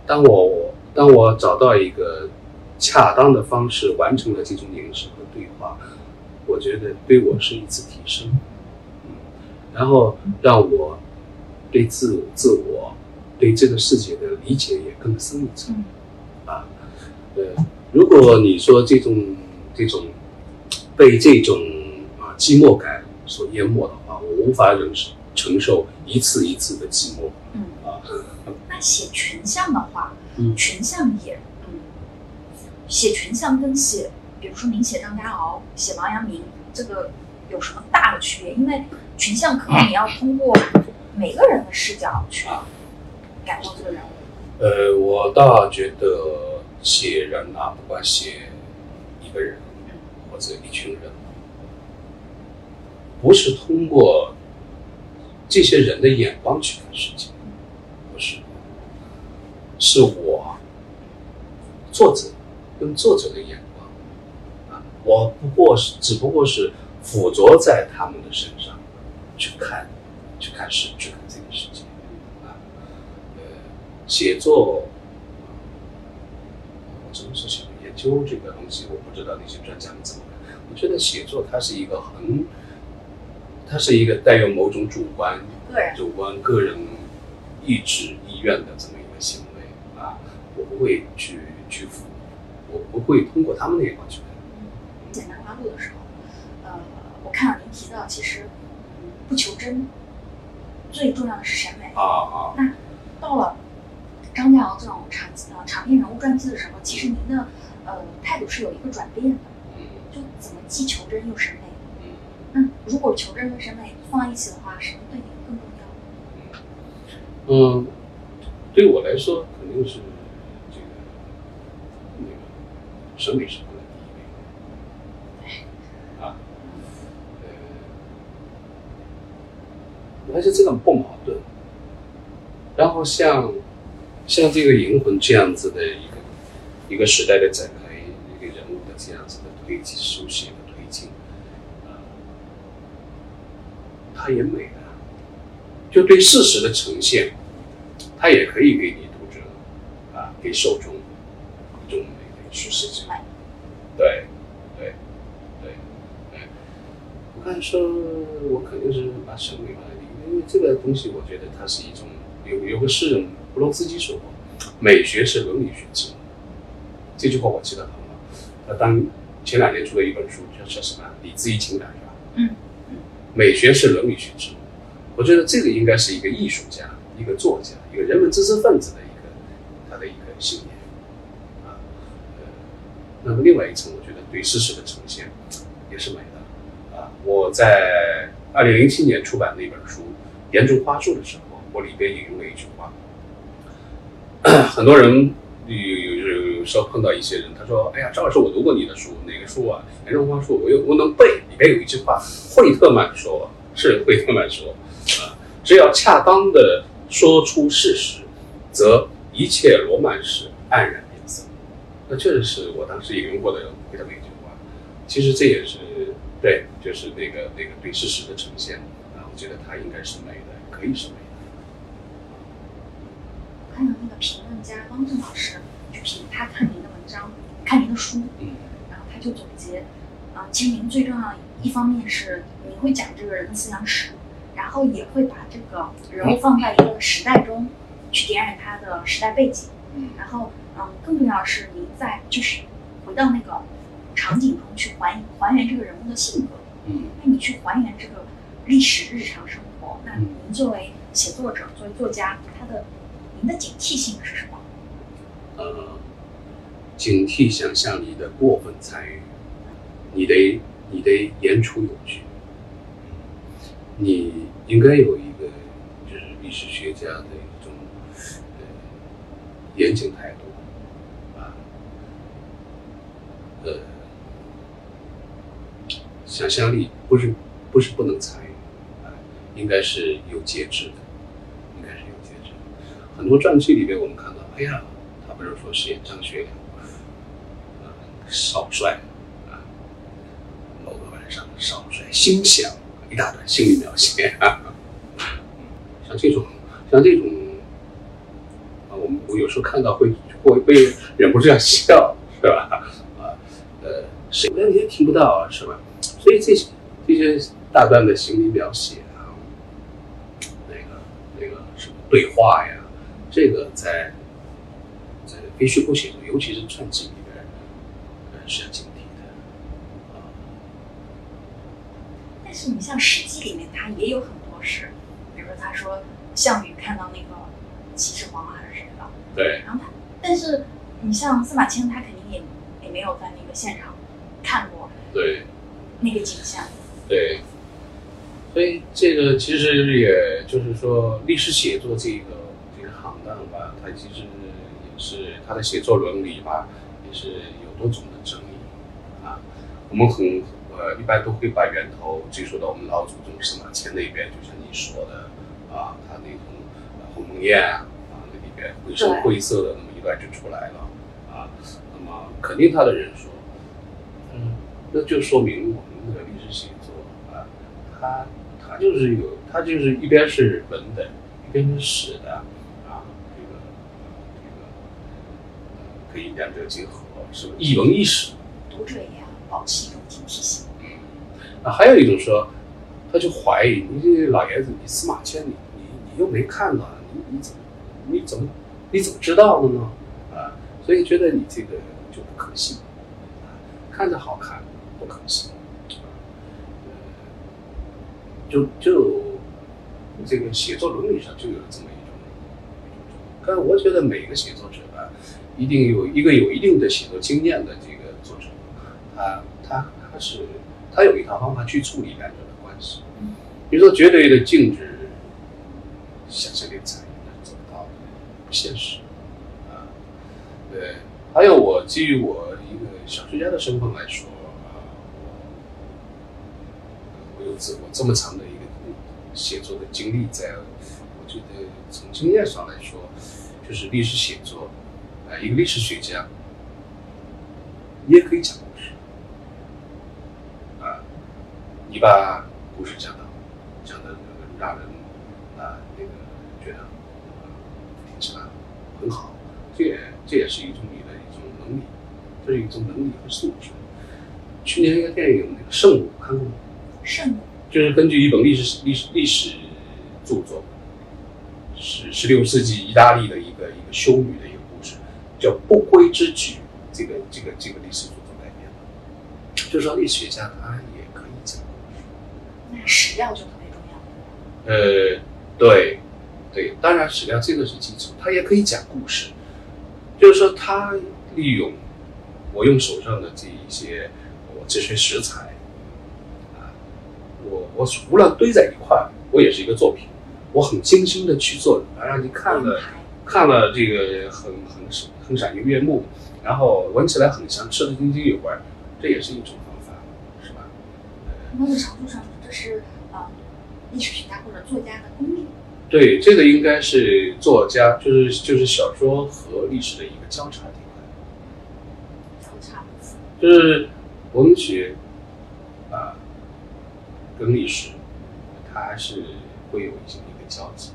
当我当我找到一个恰当的方式完成了这种凝视和对话，我觉得对我是一次提升，嗯，然后让我对自自我对这个世界的理解也更深一层。啊，呃，如果你说这种这种被这种啊寂寞感所淹没的话，我无法忍受承受一次一次的寂寞。嗯，啊。那写群像的话，嗯。群像也，嗯，写群像跟写，比如说您写张家敖，写王阳明，这个有什么大的区别？因为群像可能你要通过每个人的视角去感受这个人物。呃，我倒觉得写人啊，不管写一个人或者一群人，不是通过这些人的眼光去看世界，不是，是我作者跟作者的眼光啊，我不过是只不过是附着在他们的身上去看，去看世，去看这个世界啊。呃，写作，我只能说写研究这个东西，我不知道那些专家们怎么看。我觉得写作它是一个很，它是一个带有某种主观、主观个人意志意愿的这么一个行为啊，我不会去去服，我不会通过他们的眼光去看。简单发布的时候，呃，我看到您提到，其实嗯不求真，最重要的是审美。啊啊，那到了张家敖这种长呃长篇人物传记的时候，其实您的呃态度是有一个转变的，嗯就怎么既求真又审美。嗯。那如果求真和审美放在一起的话，什么对您更重要？嗯，对我来说肯定是这个那个审美是放在第一位的啊，呃，而且这个不矛盾。然后像像这个《银魂》这样子的一个一个时代的展开，一个人物的这样子的推进、书写的推进，啊，它也美的。就对事实的呈现，它也可以给你读者啊，给受众种美的叙事性。对，对，对，对。我刚才说，我肯定是把审美放在第一，因为这个东西，我觉得它是一种有有个诗人布洛茨基说过，美学是伦理学之母。这句话我记得很好。他当前两年出了一本书，叫叫什么？理智与情感是吧？嗯嗯。美学是伦理学之母。我觉得这个应该是一个艺术家、一个作家、一个人文知识分子的一个他的一个信念那么另外一层，我觉得对事实的呈现也是美的啊。我在二零零七年出版那本书《严重花束》的时候，我里边引用了一句话，很多人有有有有时候碰到一些人，他说：“哎呀，张老师，我读过你的书，哪个书啊？严重花束，我又我能背。里边有一句话，惠特曼说，是惠特曼说。”啊，只要恰当的说出事实，则一切罗曼史黯然。那确实是我当时引用过的惠特曼一句话。其实这也是对，就是那个那个对事实的呈现啊，我觉得它应该是美的，可以是美的。我看到那个评论家汪正老师去评他看您的文章，看您的书，嗯然后他就总结，啊、其实您最重要一方面是您会讲这个人的思想史，然后也会把这个人物放在一个时代中，去点染他的时代背景。嗯然后，嗯，更重要是，您在就是回到那个场景中去还还原这个人物的性格。嗯那你去还原这个历史日常生活，那嗯您作为写作者，作为作家，他的您的警惕性是什么？呃，警惕想象力的过分参与，你得你得言出有据，你应该有一个就是历史学家的一种呃严谨态度啊，呃，想象力不是不是不能参与啊，应该是有节制的，应该是有节制的。很多传记里面我们看到，哎呀，他不是说是演张学良，呃，少帅啊，某个晚上少帅心想，一大段心理描写，啊、像这种像这种啊，我们我有时候看到会会会忍不住要笑，是吧？谁你也听不到啊，是吧？所以这些这些大段的心理描写啊，那个那个什么对话呀，这个在在非虚构写作，尤其是传记里边，呃，是要警惕的。啊，但是你像《史记》里面，它也有很多是，比如说他说项羽看到那个秦始皇还是谁的，对，然后他，但是你像司马迁，他肯定也也没有在那个现场看过对，那个景象。对，所以这个其实也就是说，历史写作这个这个行当吧，它其实也是它的写作伦理吧，也是有多种的争议啊。我们很呃一般都会把源头追溯到我们老祖宗司马迁那边，就像你说的啊，他那种呃鸿门宴啊，啊那里边绘声对绘色的那么一段就出来了啊。那么肯定他的人说，嗯，那就说明我们的历史写作啊，它它就是有，它就是一边是文的，一边是史的啊，这个这个呃可以两者结合，是吧？一文一史。读者也要保持一种警惕性。啊，还有一种说，他就怀疑你这老爷子，你司马迁，你你你又没看到，你你怎么你怎么你怎么知道的呢？啊，所以觉得你这个就不可信，啊，看着好看，不可信，啊，呃，就就这个写作伦理上就有这么一种一种。但我觉得每个写作者吧，一定有一个有一定的写作经验的这个作者，他他他是他有一套方法去处理两者的关系。比如说绝对的禁止想象力参与，那是做不到的，不现实啊。对，还有我基于我一个小说家的身份来说我这么长的一个写作的经历在，我觉得从经验上来说，就是历史写作，啊，一个历史学家，你也可以讲故事，啊，你把故事讲的讲的让人啊那个觉得啊听起来很好，这也这也是一种你的一种能力，这是一种能力和素质。去年一个电影那个《圣母》看过吗？圣母就是根据一本历史历史历史著作，是十六世纪意大利的一个一个修女的一个故事，叫《不归之举》。这个这个这个历史著作改编的，就是说历史学家他也可以讲故事。那史料就特别重要。呃，对，对，当然史料这个是基础，他也可以讲故事，就是说他利用我用手上的这一些我这些食材，啊，我我除了堆在一块儿，我也是一个作品，我很精心的去做，让你看了看了这个很很很赏心悦目，然后闻起来很香，吃的津津有味儿，这也是一种方法，是吧？某种程度上，这是啊历史学家或者作家的功力。对，这个应该是作家，就是就是小说和历史的一个交叉地带，交叉。就是文学啊、跟历史，它还是会有一些一个交集。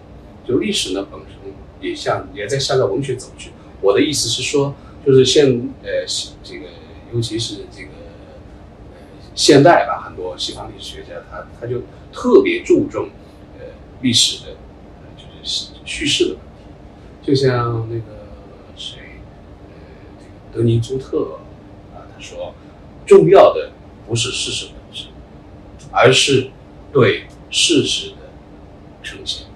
就历史呢本身也向也在向着文学走去。我的意思是说，就是现呃这个尤其是这个呃现代吧，很多西方历史学家他他就特别注重呃历史的，呃就是叙事的问题。就像那个谁，呃，这个德尼朱特啊，他说，重要的不是事实，而是对事实的呈现。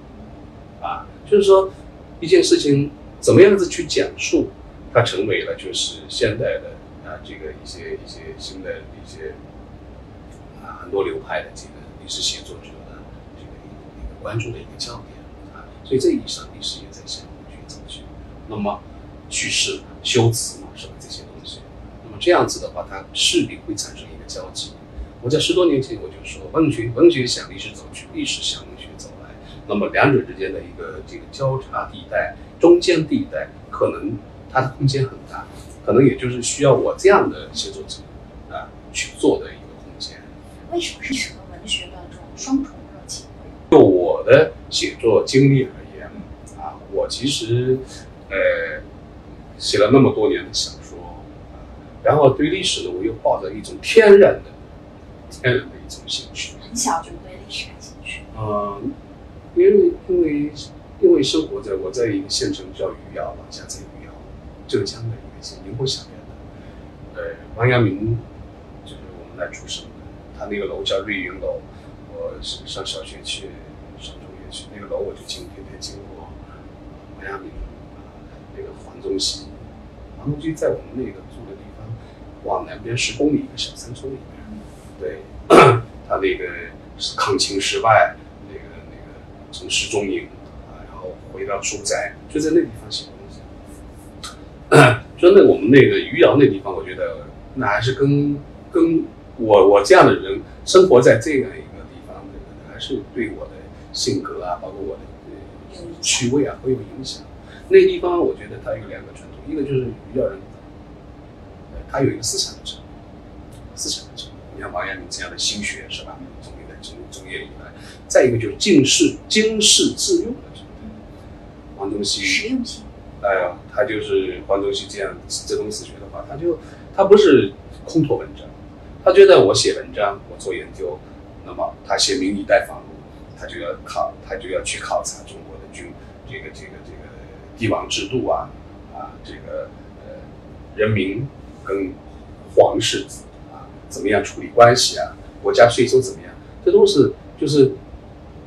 啊，就是说一件事情怎么样子去讲述，它成为了就是现代的啊这个一些一些新的一些啊很多流派的这个历史写作者的这个一个关注的一个焦点啊，所以这意义上历史也在向过去走去。那么叙事、修辞嘛，是吧？这些东西，那么这样子的话，它势必会产生一个交集。我在十多年前我就说，文学文学向历史走去，历史向文学走来。那么两者之间的一个这个交叉地带、中间地带，可能它的空间很大，可能也就是需要我这样的写作者啊去做的一个空间。为什么是历史和文学的这种双重热情？就我的写作经历而言，啊，我其实呃写了那么多年的小说，啊然后对历史呢，我又抱着一种天然的、天然的一种兴趣。很小就对历史感兴趣。嗯，因为因为因为生活在我在一个县城叫余姚，老家在余姚，浙江的一个县，宁波下面的。呃，王阳明就是我们那出生的，他那个楼叫瑞云楼，我是上小学去，上中学去，那个楼我就经天天经过王阳明啊，那个黄宗羲，黄宗羲在我们那个住的地方，往南边十公里一个小山村里面，对，他那个是抗清失败，那个那个从失中营啊，然后回到书斋，就在那地方写东西。真的，我们那个余姚那地方，我觉得那还是跟跟我我这样的人生活在这样一个地方的人，还是对我的性格啊，包括我的呃趣味啊，会有影响。那地方我觉得它有两个传统，一个就是余姚人，呃，他有一个思想的传统，思想。你像王阳明这样的心学是吧？从你的中中叶以来，再一个就是经世经世致用的传统。黄宗羲实用性。哎呀，他就是黄宗羲这样这种史学的话，他就他不是空托文章，他觉得我写文章，我做研究，那么他写明夷待访录，他就要考，他就要去考察中国的军这个这个这个帝王制度啊啊，这个呃人民跟皇室啊怎么样处理关系啊，国家税收怎么样，这都是就是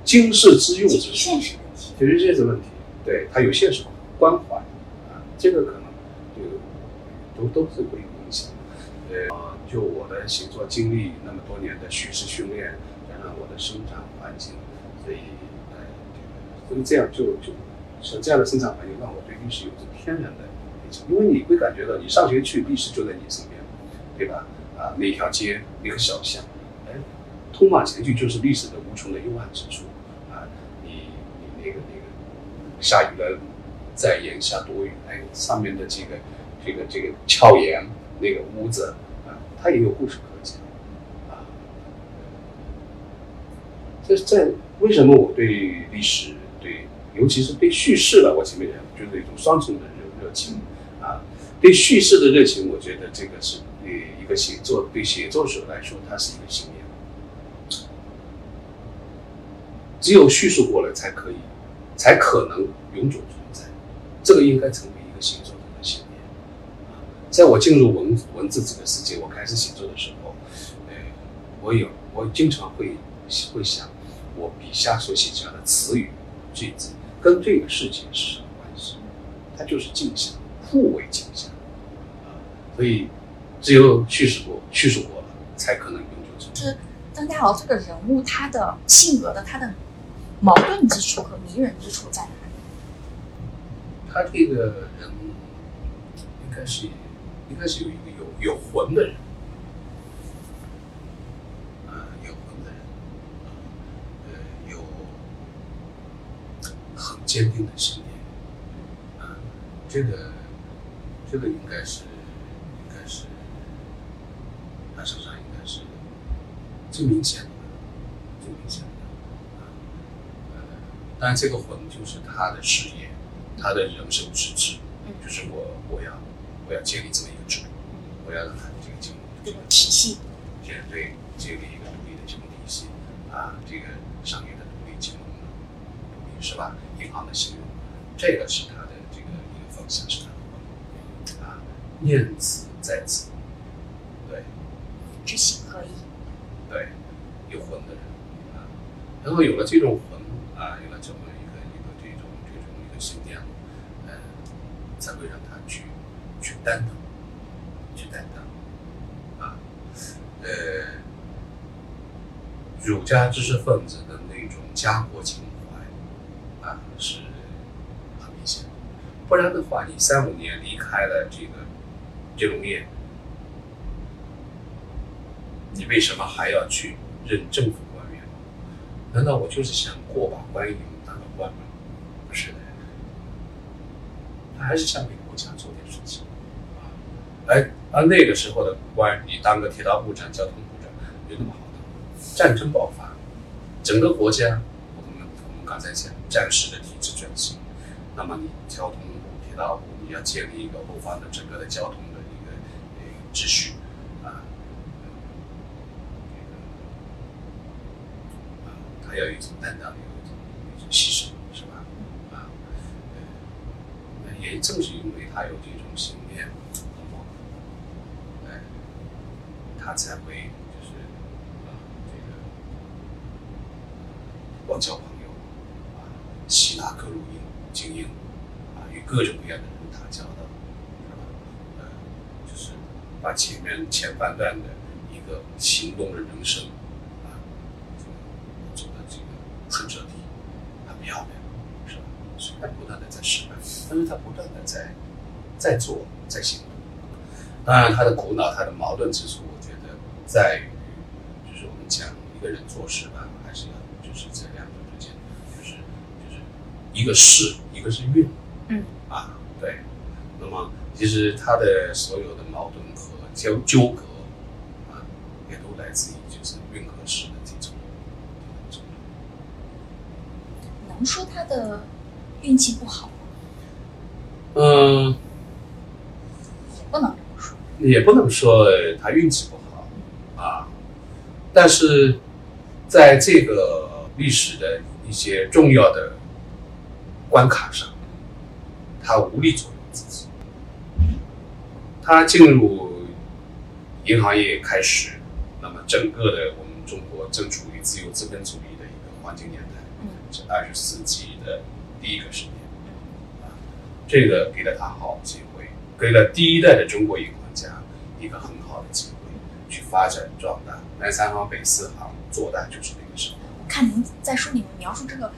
经世之用解之决现实问题。解决现实问题，对他有现实关怀啊，这个可能就都都是会有影响。呃，就我的写作经历那么多年的叙事训练，加上我的生长环境，所以呃，这个所以这样就就像这样的生长环境，让我对历史有着天然的因为你会感觉到你上学去，历史就在你身边，对吧？啊，那条街，那个小巷，哎，通往前去就是历史的无穷的幽暗之处啊！你你那个那个下雨了，在檐下躲雨，哎，上面的这个这个这个峭岩那个屋子啊，它也有故事可讲啊。这在为什么我对历史对，尤其是对叙事了，我前面讲就是一种双重的热热情啊，对叙事的热情，我觉得这个是个写作对写作者来说，它是一个信念。只有叙述过了，才可以，才可能永久存在。这个应该成为一个写作者的信念。在我进入文文字这个世界，我开始写作的时候，呃，我有我经常会会想，我笔下所写下的词语、句子，跟这个世界是什么关系？它就是镜像，互为镜像。所以只有叙事过、叙述过了，才可能永久存在。是张家豪这个人物，他的性格的他的矛盾之处和迷人之处在哪里？他这个人应该是应该是有一个有有魂的人，啊、有魂的人，有很坚定的信念，啊、这个这个应该是他身上应该是最明显的，最明显的，啊、呃，当然这个魂就是他的事业。他的人生之志，就是我我要我要建立这么一个制度，我要让他的这个金融这个体系，建对建立一个独立的金融体系啊，这个商业的独立金融是吧？银行的信用，这个是他的这个一个方向，是他的啊，念兹在兹，对知行合一。对，有魂的人啊，然后有了这种魂啊，有了这么一个一个这种这种一个信念，呃，才会让他去去担当，去担当啊，呃，儒家知识分子的那种家国情怀啊，是很明显。不然的话，你三五年离开了这个这种业，你为什么还要去任政府官员？难道我就是想过把官瘾当个官吗？不是的，他还是想为国家做点事情啊。而而那个时候的官，你当个铁道部长、交通部长，有那么好当？战争爆发，整个国家，我们我们刚才讲战时的体制转型，那么你交通部、铁道部，你要建立一个后方的整个的交通的一个呃秩序啊，啊，他要有一种担当，有一种一种牺牲，是吧？啊，呃，也正是因为他有这种信念，那么，哎，他才会就是啊，这个广交朋友啊，吸纳各路英精英啊，与各种各样的人打交道，是吧？呃，就是把前面前半段的一个行动的人生，很彻底，很漂亮，是吧？虽然不断的在失败，但是他不断的在在做，在行动。当然，他的苦恼，他的矛盾之处，我觉得在于，就是我们讲一个人做事吧，还是要就是这两者之间，就是就是一个势，一个是运，嗯，啊，对。那么其实他的所有的矛盾和纠纠葛啊，也都来自于就是运和势的这种这种能说他的运气不好？嗯，也不能这么说。也不能说他运气不好啊，但是在这个历史的一些重要的关卡上，他无力左右自己。他进入银行业开始，那么整个的我们中国正处于自由资本主义的一个黄金年代，是二十世纪的第一个十年。啊，这个给了他好机会，给了第一代的中国银行家一个很好的机会去发展壮大。南三行、北四行做大就是那个时候。我看您在书里面描述这个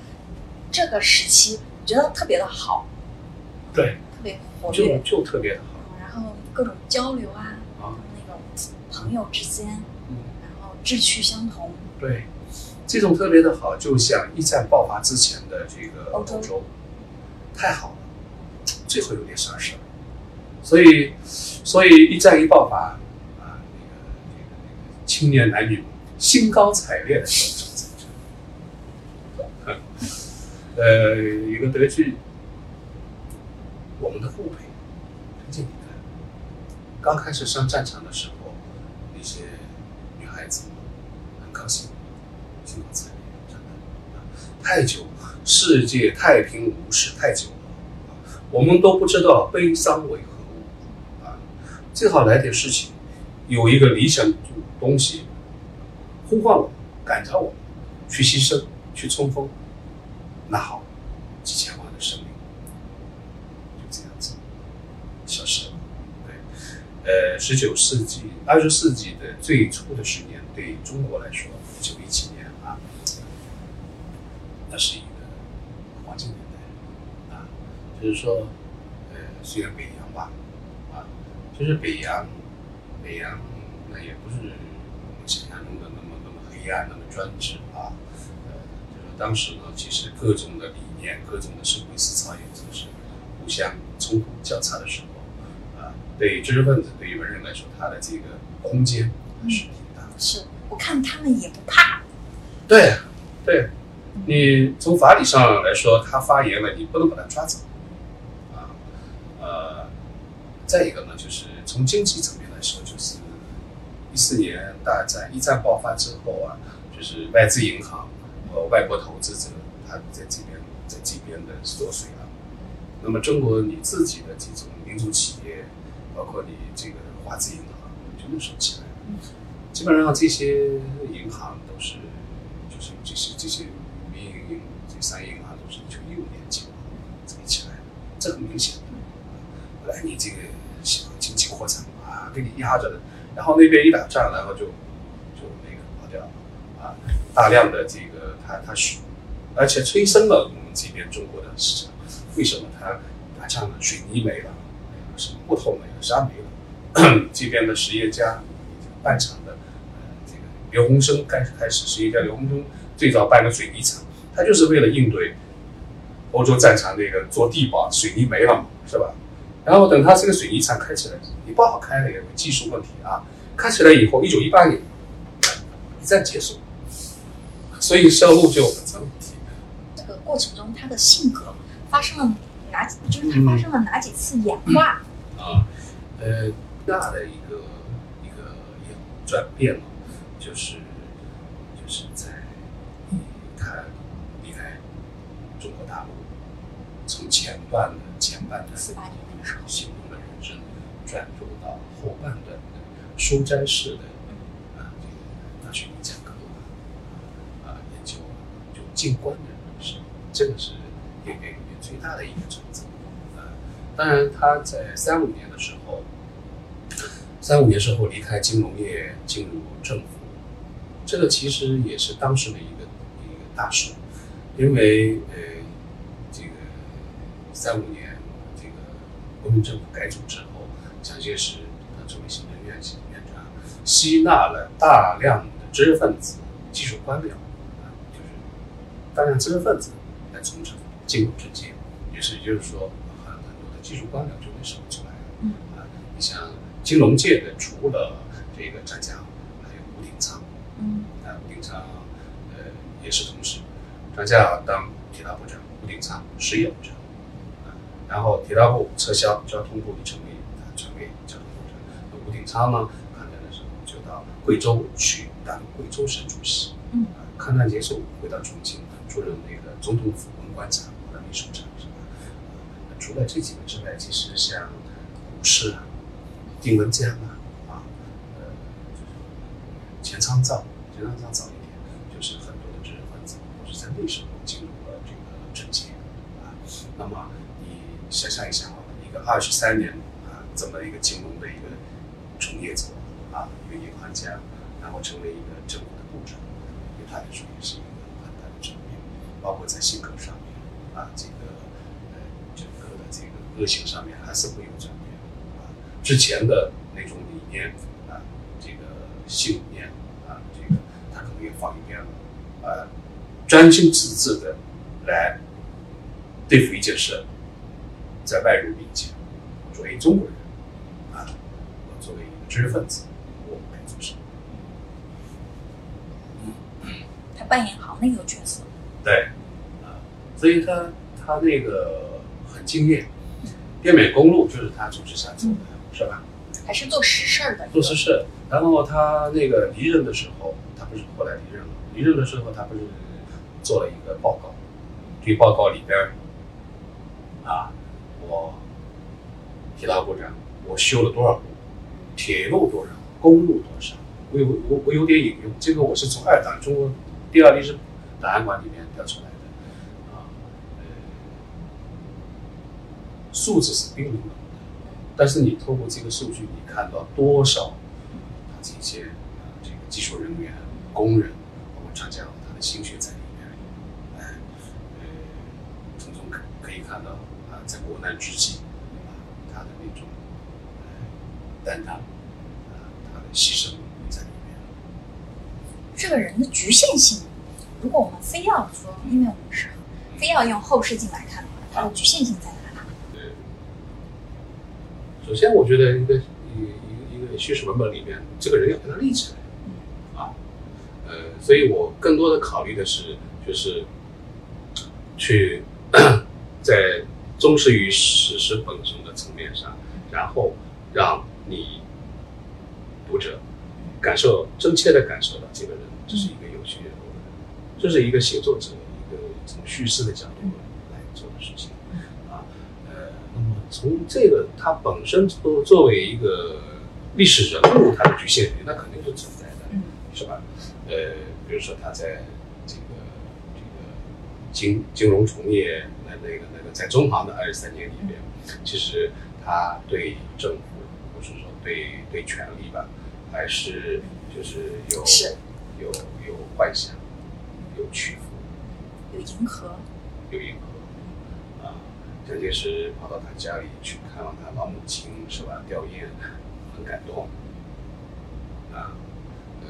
这个时期，觉得特别的好，对，特别活就跃，就特别的好。然后各种交流啊，啊那种朋友之间，嗯，然后志趣相同，对，这种特别的好，就像一战爆发之前的这个欧洲，太好了，最后有点啥事儿，所以，所以一战一爆发，啊，那个那个那个青年男女兴高采烈的上战场，呃，一个德剧，我们的父辈，推荐你看，刚开始上战场的时候，那些女孩子很高兴。兴高采烈，真的，太久，世界太平无事太久了，我们都不知道悲伤为何物啊，最好来点事情，有一个理想东西呼唤我们，感召我去牺牲，去冲锋，那好，几千万的生命就这样子。消失了，对，呃，十九世纪、二十世纪的最初的十年，对中国来说，一九一七年，那是一个黄金年代啊，就是说，呃，虽然北洋吧，啊，就是北洋，北洋那也不是我们想象中的那么那么黑暗，那么专制啊，呃，就是说当时呢，其实各种的理念、各种的社会思潮也正是互相冲突交叉的时候，啊，对于知识分子、对于文人来说，他的这个空间是挺大的。是我看他们也不怕，对，对，你从法理上来说，他发言了，你不能把他抓走，啊，呃，再一个呢，就是从经济层面来说，就是一四年大战一战爆发之后啊，就是外资银行和外国投资者，他在这边在这边的缩水了。那么中国你自己的这种民族企业，包括你这个华资银行，全都收起来。基本上这些银行都是，就是这些这些银这三银行都是九一五年起这么起来，这很明显。本来你这个经济扩张啊，给你压着的，然后那边一打仗，然后就就那个跑掉了啊，大量的这个它它是，而且催生了我们这边中国的市场。为什么它打仗了？水泥没了，什么木头没了，啥没了？这边的实业家办厂的，呃，这个刘洪生开始开始，实业家刘洪生最早办个水泥厂，他就是为了应对欧洲战场那个做地堡，水泥没了嘛，是吧？然后等他这个水泥厂开起来，你不好开了，有技术问题啊。开起来以后，一九一八年一战结束，所以销路就很成问题。这个过程中，他的性格发生了哪？就是他发生了哪几次演化？啊，呃，大的一个一个转变嘛，就是在他离开中国大陆，从前半的前半段四八年那个时候，行动的人生，转入到后半段的书斋式的啊这个大学里讲课啊研究就静观的人生，这个是演员里面最大的一个转折啊。当然他在三五年的时候，三五年时候离开金融业进入政府，这个其实也是当时的一个一个大事，因为呃这个三五年这个国民政府改组之后，蒋介石他作为行政院院长，吸纳了大量的知识分子、技术官僚啊，就是大量知识分子来从政进入政界，于是就是说很很多的技术官僚就被省出来了。嗯。啊，你像金融界的，除了这个张家，还有吴鼎昌，嗯。啊，吴鼎昌呃也是同事，张家当铁道部长，吴鼎昌实业部长，啊，然后铁道部撤销，交通部成立啊成为交通部长，那吴鼎昌呢，抗战的时候就到贵州去当贵州省主席，嗯啊，抗战结束回到重庆，出任那个总统府文官长和秘书长，是吧？呃除了这几个之外，其实像股市啊、丁文江啊，啊，呃，钱昌造，钱昌造早一点，就是很多的知识分子都是在那时候进入了这个政界啊。那么你想象一下啊，一个二十三年啊，这么一个金融的一个从业者啊，一个银行家，然后成为一个政府的部长，对他来说也是一个很大的转变，包括在性格上面啊，这个呃整个的这个个性上面还是会有转变啊。之前的那种理念啊，这个信念啊，这个他可能也放一边了，啊，专心致志的来对付一件事，在外人面前，作为中国人啊，我作为一个知识分子，我该做什么？他扮演好那个角色。对，啊，所以他他那个很敬业，滇缅公路就是他主持下做的，是吧？还是做实事儿的，做实事。然后他那个离任的时候，他不是后来离任了？离任的时候，他不是做了一个报告，这个报告里边儿啊，我铁道部长，我修了多少路，铁路多少，公路多少，我有我我有点引用，这个我是从二档中国第二历史档案馆里面调出来的，啊，呃，数字是冰冷的，但是你透过这个数据，你看到多少这些呃这个技术人员、工人，包括专家他的心血在里面，哎，呃，从中可可以看到啊，在国难之际啊，他的那种呃担当啊，他的牺牲在里面。这个人的局限性，如果我们非要说，因为我们是非要用后视镜来看的话，它的局限性在哪里？首先，我觉得一个一一个一个叙事文本里面，这个人要把他立起来，啊，呃，所以我更多的考虑的是，就是去 在忠实于史实本身的层面上，然后让你读者感受真切的感受到这个人这是一个有血有肉的人，这是一个写作者一个从叙事的角度来做的事情啊。呃，那么从这个他本身作作为一个历史人物，他的局限性那肯定是存在的，嗯是吧？呃，比如说他在这个这个金金融从业那那个那个在中行的二十三年里面，其实他对政府或是说对对权力吧，还是就是有是有有幻想，有屈服，有迎合，有迎合啊。蒋介石跑到他家里去看望他老母亲，是吧？吊唁，很感动啊。呃，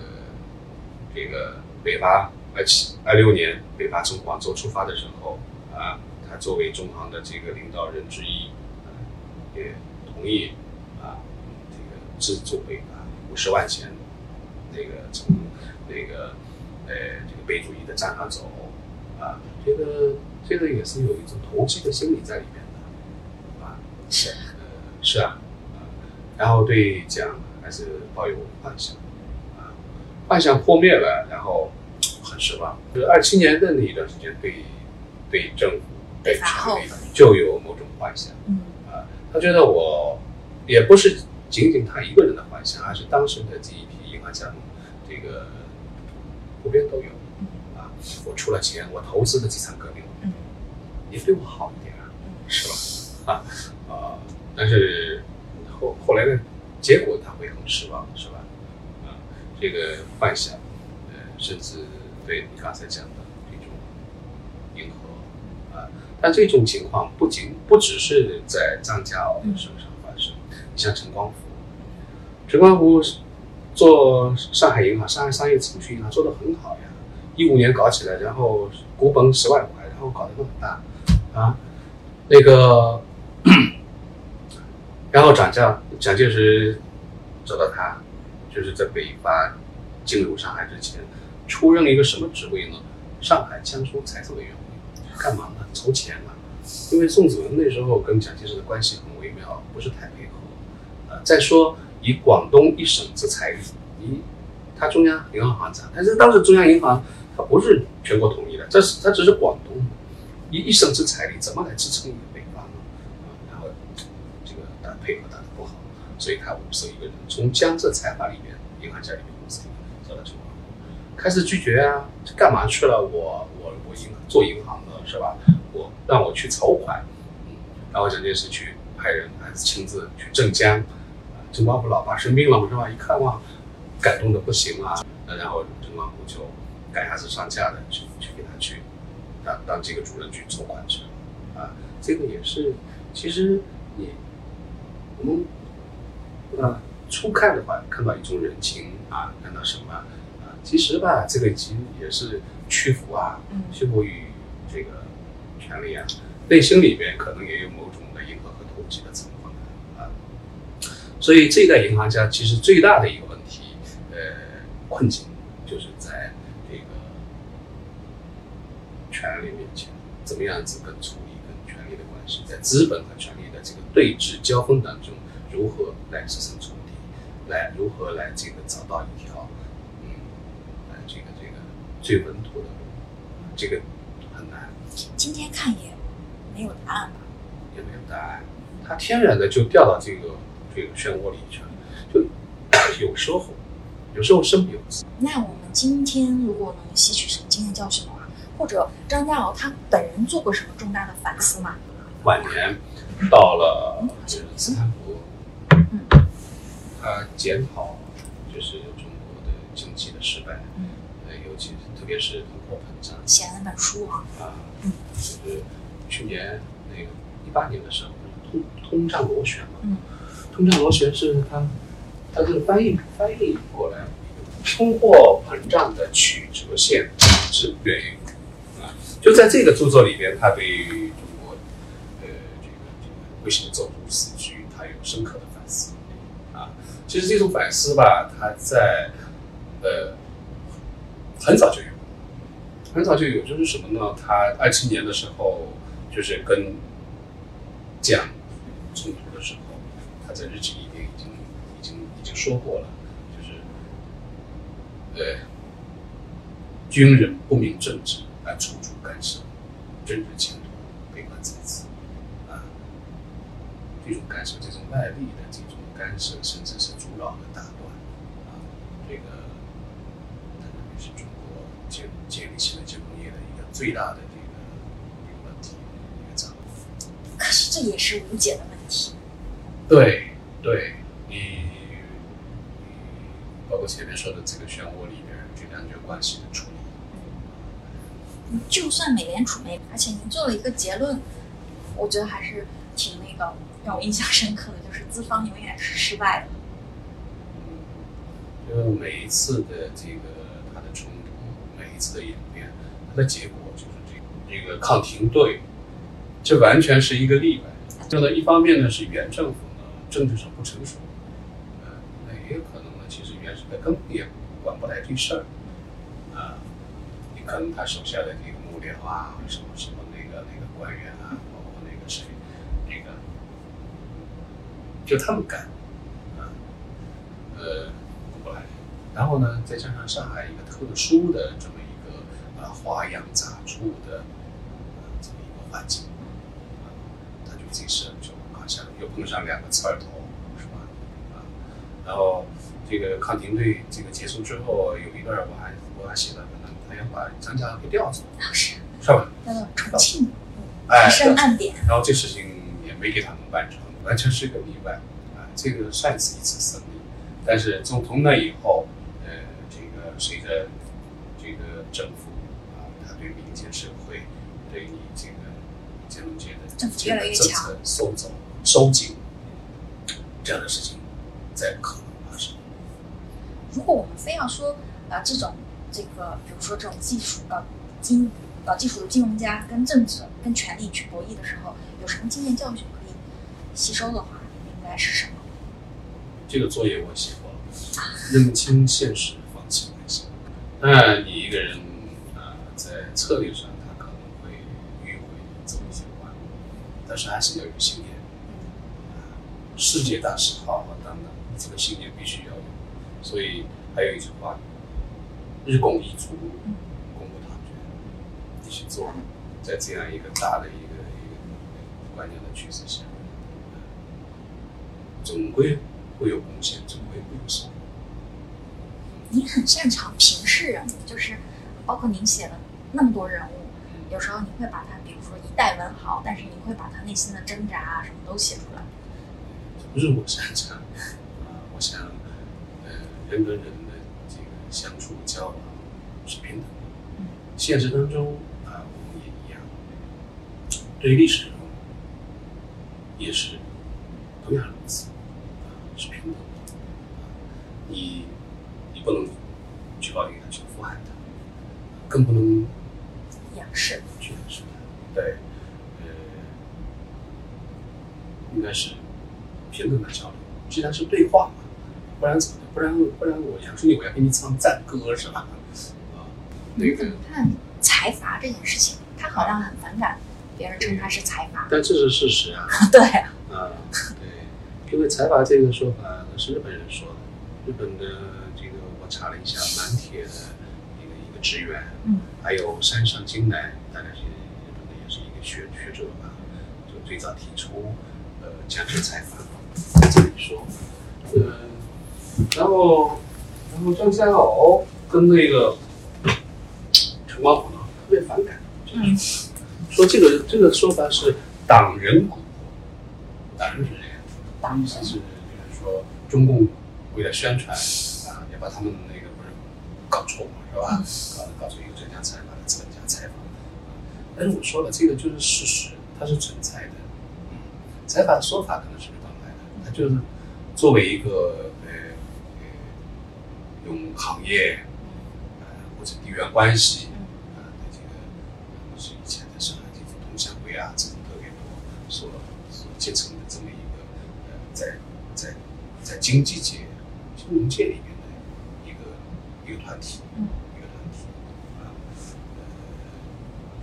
这个北伐二七二六年北伐从广州出发的时候啊，他作为中行的这个领导人之一，啊、也同意啊，这个资助北伐五十万钱，那个从那个呃这个北主义的战上走啊，这个这个也是有一种投机的心理在里面的啊。是呃，是啊，啊，然后对蒋还是抱有幻想，啊，幻想破灭了，然后很失望。就是二七年的那一段时间，对对政府、对就有某种幻想，嗯啊，他觉得我也不是仅仅他一个人的幻想，而是当时的这一批银行家们，这个普遍都有，啊，我出了钱，我投资的几场革命，嗯你对我好一点啊。嗯是吧？啊啊，但是后后来的结果他会很失望，是吧？啊，这个幻想，呃，甚至对你刚才讲的这种迎合啊，但这种情况不仅不只是在张家身上发生，你像陈光福，陈光福做上海银行、上海商业储蓄银行做得很好呀，一五年搞起来，然后股本十万块，然后搞得那么大，啊，那个，然后蒋介蒋介石找到他，就是在北伐进入上海之前，出任了一个什么职位呢？上海江苏财政委员会，干嘛呢？筹钱嘛。因为宋子文那时候跟蒋介石的关系很微妙，不是太配合。呃，再说以广东一省之财力，以他中央银行行长，但是当时中央银行它不是全国统一的，这是它只是广东。一一省之财力怎么来支撑一个北方呢？啊，然后这个打配合打得不好，所以他物色一个人，从江浙财阀里面、银行家里面物色一个人，找到陈光复，开始拒绝啊，这干嘛去了？我我我银做银行的是吧？我让我去筹款，嗯，然后蒋介石去派人还是亲自去镇江，啊，陈光复老爸生病了嘛是吧？一看哇，感动的不行啊，那然后郑光复就赶鸭子上架的去去给他去。当当这个主任去筹款去，啊，这个也是，其实你我们啊初看的话，看到一种人情啊，看到什么啊，其实吧，这个其实也是屈服啊，嗯屈服于这个权力啊，内心里边可能也有某种的迎合和投机的成分啊，所以这一代银行家其实最大的一个问题，呃，困境就是在这个权力面前，怎么样子跟处理跟权力的关系，在资本和权力的这个对峙交锋当中，如何来制胜重敌，来如何来这个找到一条，嗯，来这个这个最稳妥的路，这个，今天看也没有答案吧？也没有答案，它天然的就掉到这个这个漩涡里去了，就 有时候有时候身不由己。那我们今天如果能吸取什么经验教训的话，或者张家敖他本人做过什么重大的反思吗？晚年到了就是斯坦福，嗯他检讨就是中国的经济的失败，嗯，呃，尤其特别是写了那本书啊，啊，嗯就是去年那个一八年的时候，通通胀螺旋嘛，嗯，通胀螺旋是它，它这个翻译翻译过来，通货膨胀的曲折线之源于啊，就在这个著作里边，他对于中国呃这个这个为什么走入死局，他有深刻的反思啊。其实这种反思吧，他在呃很早就有，很早就有，就是什么呢？他二七年的时候，就是跟蒋冲突的时候，他在日记里边已经已经已经说过了，就是呃，军人不明政治而处处干涉，政治前途被悲观在此啊。这种干涉，这种外力的这种干涉，甚至是阻扰和打断啊，这个它认为是中国建建立起来金融业的一个最大的这个一个问题，一个障碍。可是这也是无解的问题。对，对你，包括前面说的这个漩涡里面这两者关系的处理，就算美联储没，而且您做了一个结论，我觉得还是挺那个让我印象深刻的，就是资方永远是失败的。就每一次的这个次的演变，它的结果就是这个这个抗停顿，这完全是一个例外。这个一方面呢是原政府呢政治上不成熟，呃，那也有可能呢，其实原始的根本也管不来这事儿，啊，你可能他手下的这个幕僚啊，什么什么那个那个官员啊，包括那个谁，那个就他们干，啊，呃，顾不来。然后呢，再加上上海一个特殊的这么花样杂处的呃这么一个环境，啊，他就这事就好像又碰上两个刺儿头，是吧？啊，然后这个抗停队这个结束之后，有一段我还我还写了，可能他要把张家给调走，当时是吧？重庆哎提，升暗点，然后这事情也没给他们办成，完全是一个例外啊。这个算是一次胜利，但是从从那以后，呃，这个随着这个政府啊，他对民间社会，对你这个金融界的政府越来越强策收走、收紧，这样的事情在可能发生。如果我们非要说啊、这种这个，比如说这种技术搞金搞技术的金融家跟政治跟权力去博弈的时候，有什么经验教训可以吸收的话，应该是什么？这个作业我写过了，认清现实，放弃幻想。那你一个人啊、在策略上他可能会迂回走一些弯路，但是还是要有信念。啊世界大事浩浩荡荡，这个信念必须要有。所以还有一句话：日拱一卒，功不唐捐。你去做，在这样一个大的一个一个观念的趋势下，总归会有贡献，总归会有收获。您很擅长平视人物，就是包括您写的那么多人物，有时候你会把他，代文豪，但是你会把他内心的挣扎啊什么都写出来。不是我擅长啊，我想，呃，人跟人的这个相处交往是平等的。嗯现实当中啊，我们也一样，对于历史人物也是同样如此，啊，是平等的。啊你你不能去抱怨他，去俯瞰他，更不能仰视，去仰视他。对，呃，应该是平等的交流，既然是对话嘛，不然怎么？不然不然我杨书记我要给你唱赞歌是吧？啊，那个你怎么，看财阀这件事情？他好像很反感别人称他是财阀。但这是事实啊，对啊，啊，对，因为财阀这个说法是日本人说的，日本的这个我查了一下，满铁的一个一个职员，嗯，还有山上京南，大概是日本的也是一个学学者吧，就最早提出呃强制财阀，在这里说，呃，然后然后张家敖跟那个陈光甫呢特别反感，嗯说这个这个说法是党人蛊惑，党人是谁？党意思是就是说中共为了宣传啊，也把他们那个不是搞错嘛，是吧？搞搞成一个专家采访的资本家采访。但是我说了，这个就是事实，它是存在的。嗯，财阀的说法可能是日本来的，它就是作为一个呃呃用行业呃或者地缘关系啊的这个呃是以前的上海地府同乡会啊这种特别多所所结成的这么一个呃在在在经济界、金融界里面的一个一个团体，嗯。一个团体啊，呃，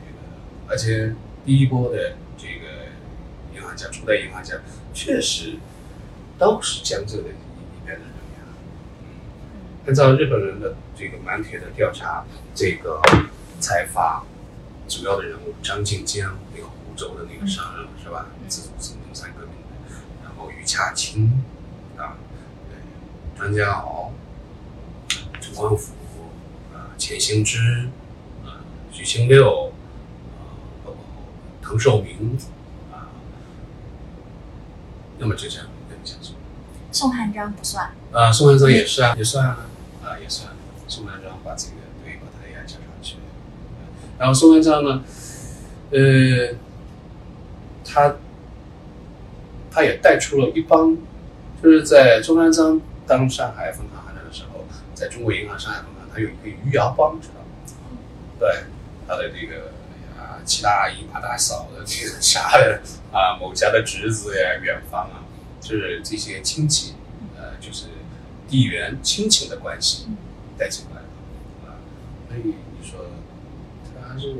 这个而且第一波的行家、初代银行家确实都是江浙的一边的人。按照日本人的这个满铁的调查，这个财阀主要的人物张静江、那个湖州的那个商人是吧？自主新中山革命的，然后余洽清啊，对，张家敖、陈光甫啊、钱兴之啊、许清六啊，包括滕寿明啊，那么就这样跟你讲什么？宋汉章不算，呃，宋汉章也是啊，也算啊，啊也算。宋汉章把这个对把它也加上去，然后宋汉章呢，呃，他他也带出了一帮，就是在宋汉章当上海分行行长的时候，在中国银行上海分行，他有一个余姚帮，知道吗？对，他的这个七大姨八大嫂的这个啥的啊，某家的侄子呀、远房啊，就是这些亲戚，呃，就是地缘亲情的关系。带进来的啊，所以你说他还是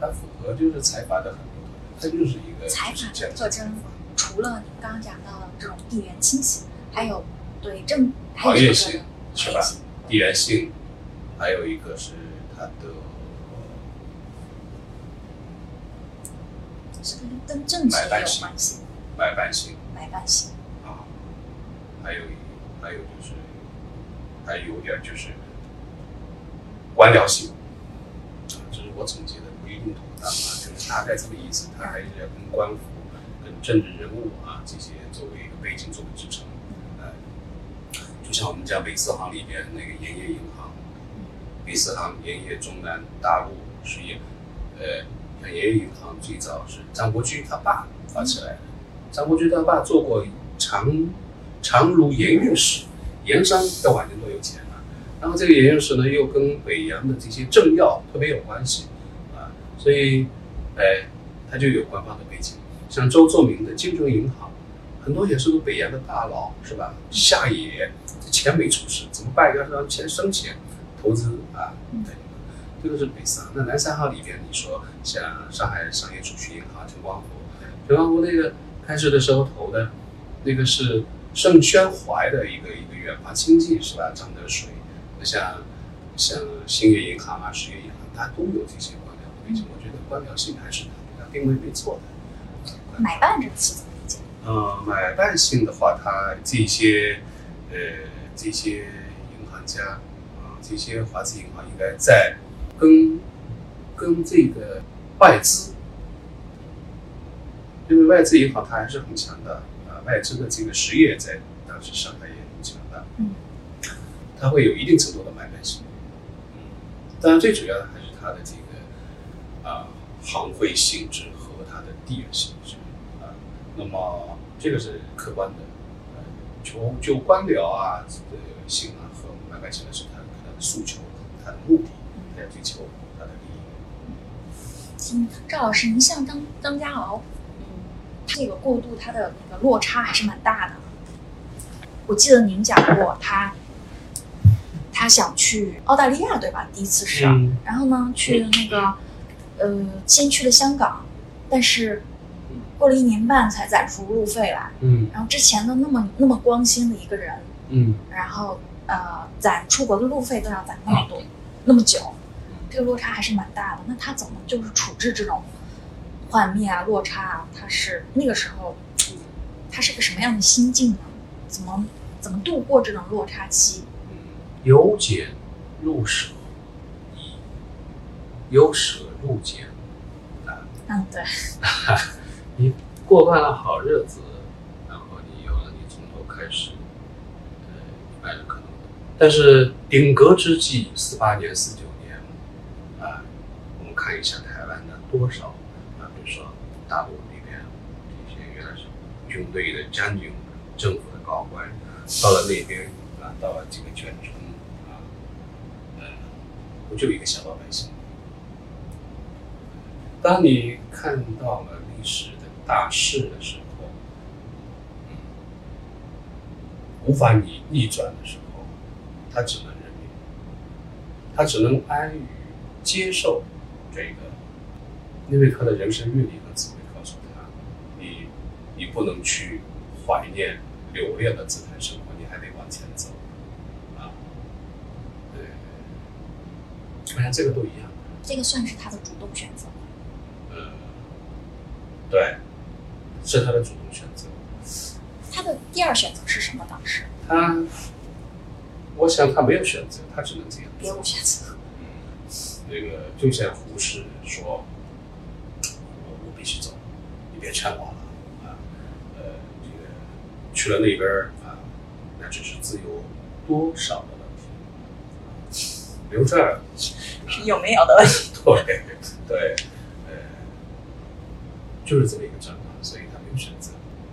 他符合就是财阀的很多，他就是一个财阀的特征。除了你刚刚讲到的这种地缘亲戚，还有对政行业性是吧？地缘性，还有一个是他的是跟跟政治有关系，买办型，买办型啊，还有还有就是。还有点就是官僚性，啊，这是我总结的，不一定妥当啊，就是大概这个意思。他还是要跟官府、跟政治人物啊这些作为一个背景作为支撑，呃，就像我们家北四行里边那个盐业银行，北四行盐业中南大陆实业，呃，像盐业银行最早是张伯驹他爸发起来的，张伯驹他爸做过长长芦盐运使。盐商在晚年都有钱啊，然后这个盐运使呢又跟北洋的这些政要特别有关系，啊，所以，哎，他就有官方的背景。像周作明的金州银行，很多也是个北洋的大佬，是吧？下野，钱没出事，怎么办？要让钱生钱，投资啊，对，这个是北三。那南三号里边，你说像上海商业储蓄银行陈光福，陈光福那个开始的时候投的，那个是盛宣怀的一个一个。远房亲戚是吧？张德水，那像像兴业银行啊、实业银行，它都有这些官僚背景。我觉得官僚性还是它定位没错的。买办这个怎么理解？呃，买办性的话，它这些呃这些银行家啊，这些华资银行应该在跟跟这个外资，因为外资银行它还是很强的啊，外资的这个实业在当时上海也。嗯，它会有一定程度的买卖性，嗯，当然最主要的还是它的这个啊行会性质和它的地缘性质啊，那么这个是客观的，呃，就就官僚啊这个性啊和买卖性的是它它的诉求，它的目的在追求他的利益。嗯，赵老师，您像张张家敖，嗯，这个过渡他的那个落差还是蛮大的。我记得您讲过，他他想去澳大利亚，对吧？第一次是，然后呢，去了那个，呃，先去了香港，但是过了一年半才攒出路费来。嗯，然后之前的那么那么光鲜的一个人，嗯，然后呃，攒出国的路费都要攒那么多，那么久，这个落差还是蛮大的。那他怎么就是处置这种幻灭啊、落差啊？他是那个时候，他是个什么样的心境呢？怎么怎么度过这种落差期？嗯，由俭入奢易，由奢入俭难。嗯，对。你过惯了好日子，然后你有了，你从头开始，呃，一般人可能。但是顶格之际，四八年、四看一下台湾的多少啊，比如说大陆那边这些原来是军队的将军、政府的。高官到了那边啊，到了这个全城啊，呃，不就一个小老百姓？当你看到了历史的大势的时候，嗯，无法逆逆转的时候，他只能认命，他只能安于接受这个，因为他的人生阅历和智慧告诉他，你你不能去怀念。留恋的姿态生活，你还得往前走，啊，对，我想这个都一样。这个算是他的主动选择呃，对，是他的主动选择。他的第二选择是什么？当时他，我想他没有选择，他只能这样。别无选择。那个就像胡适说：“我我必须走，你别劝我了啊。呃，这个去了那边儿啊，那只是自由多少的问题，留这儿是有没有的问题。对对，呃，就是这么一个状况，所以他没有选择。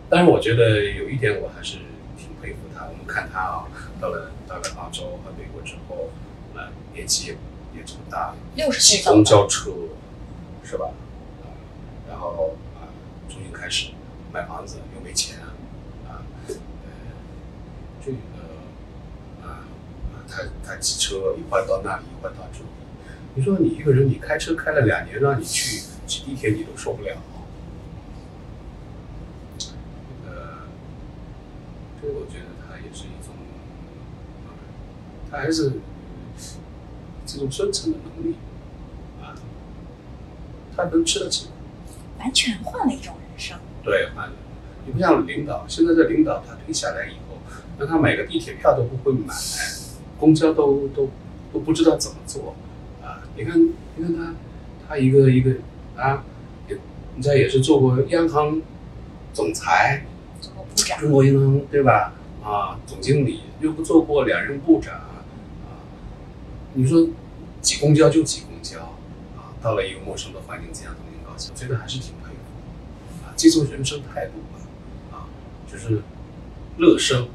但是我觉得有一点我还是挺佩服他。我们看他啊，到了到了澳洲和美国之后，呃，年纪也也这么大挤公交车是吧？啊，然后啊，重新开始买房子又没钱啊，呃，这个啊啊，他他骑车一会儿到那里，一会儿到这里。你说你一个人，你开车开了两年，让你去挤地铁，你都受不了。这个，这我觉得他也是一种，啊他还是这种生存的能力啊，他能吃得起。完全换了一种人生。对，换了。你不像领导，现在的领导他退下来以后，那他买个地铁票都不会买，公交都都都不知道怎么坐啊！你看，你看他，他一个一个啊，也人家也是做过央行总裁，做过部长，中国银行对吧？啊，总经理又不做过两任部长啊，你说挤公交就挤公交啊，到了一个陌生的环境，这样都能高兴，我觉得还是挺佩服啊，这种人生态度吧，啊，就是乐生，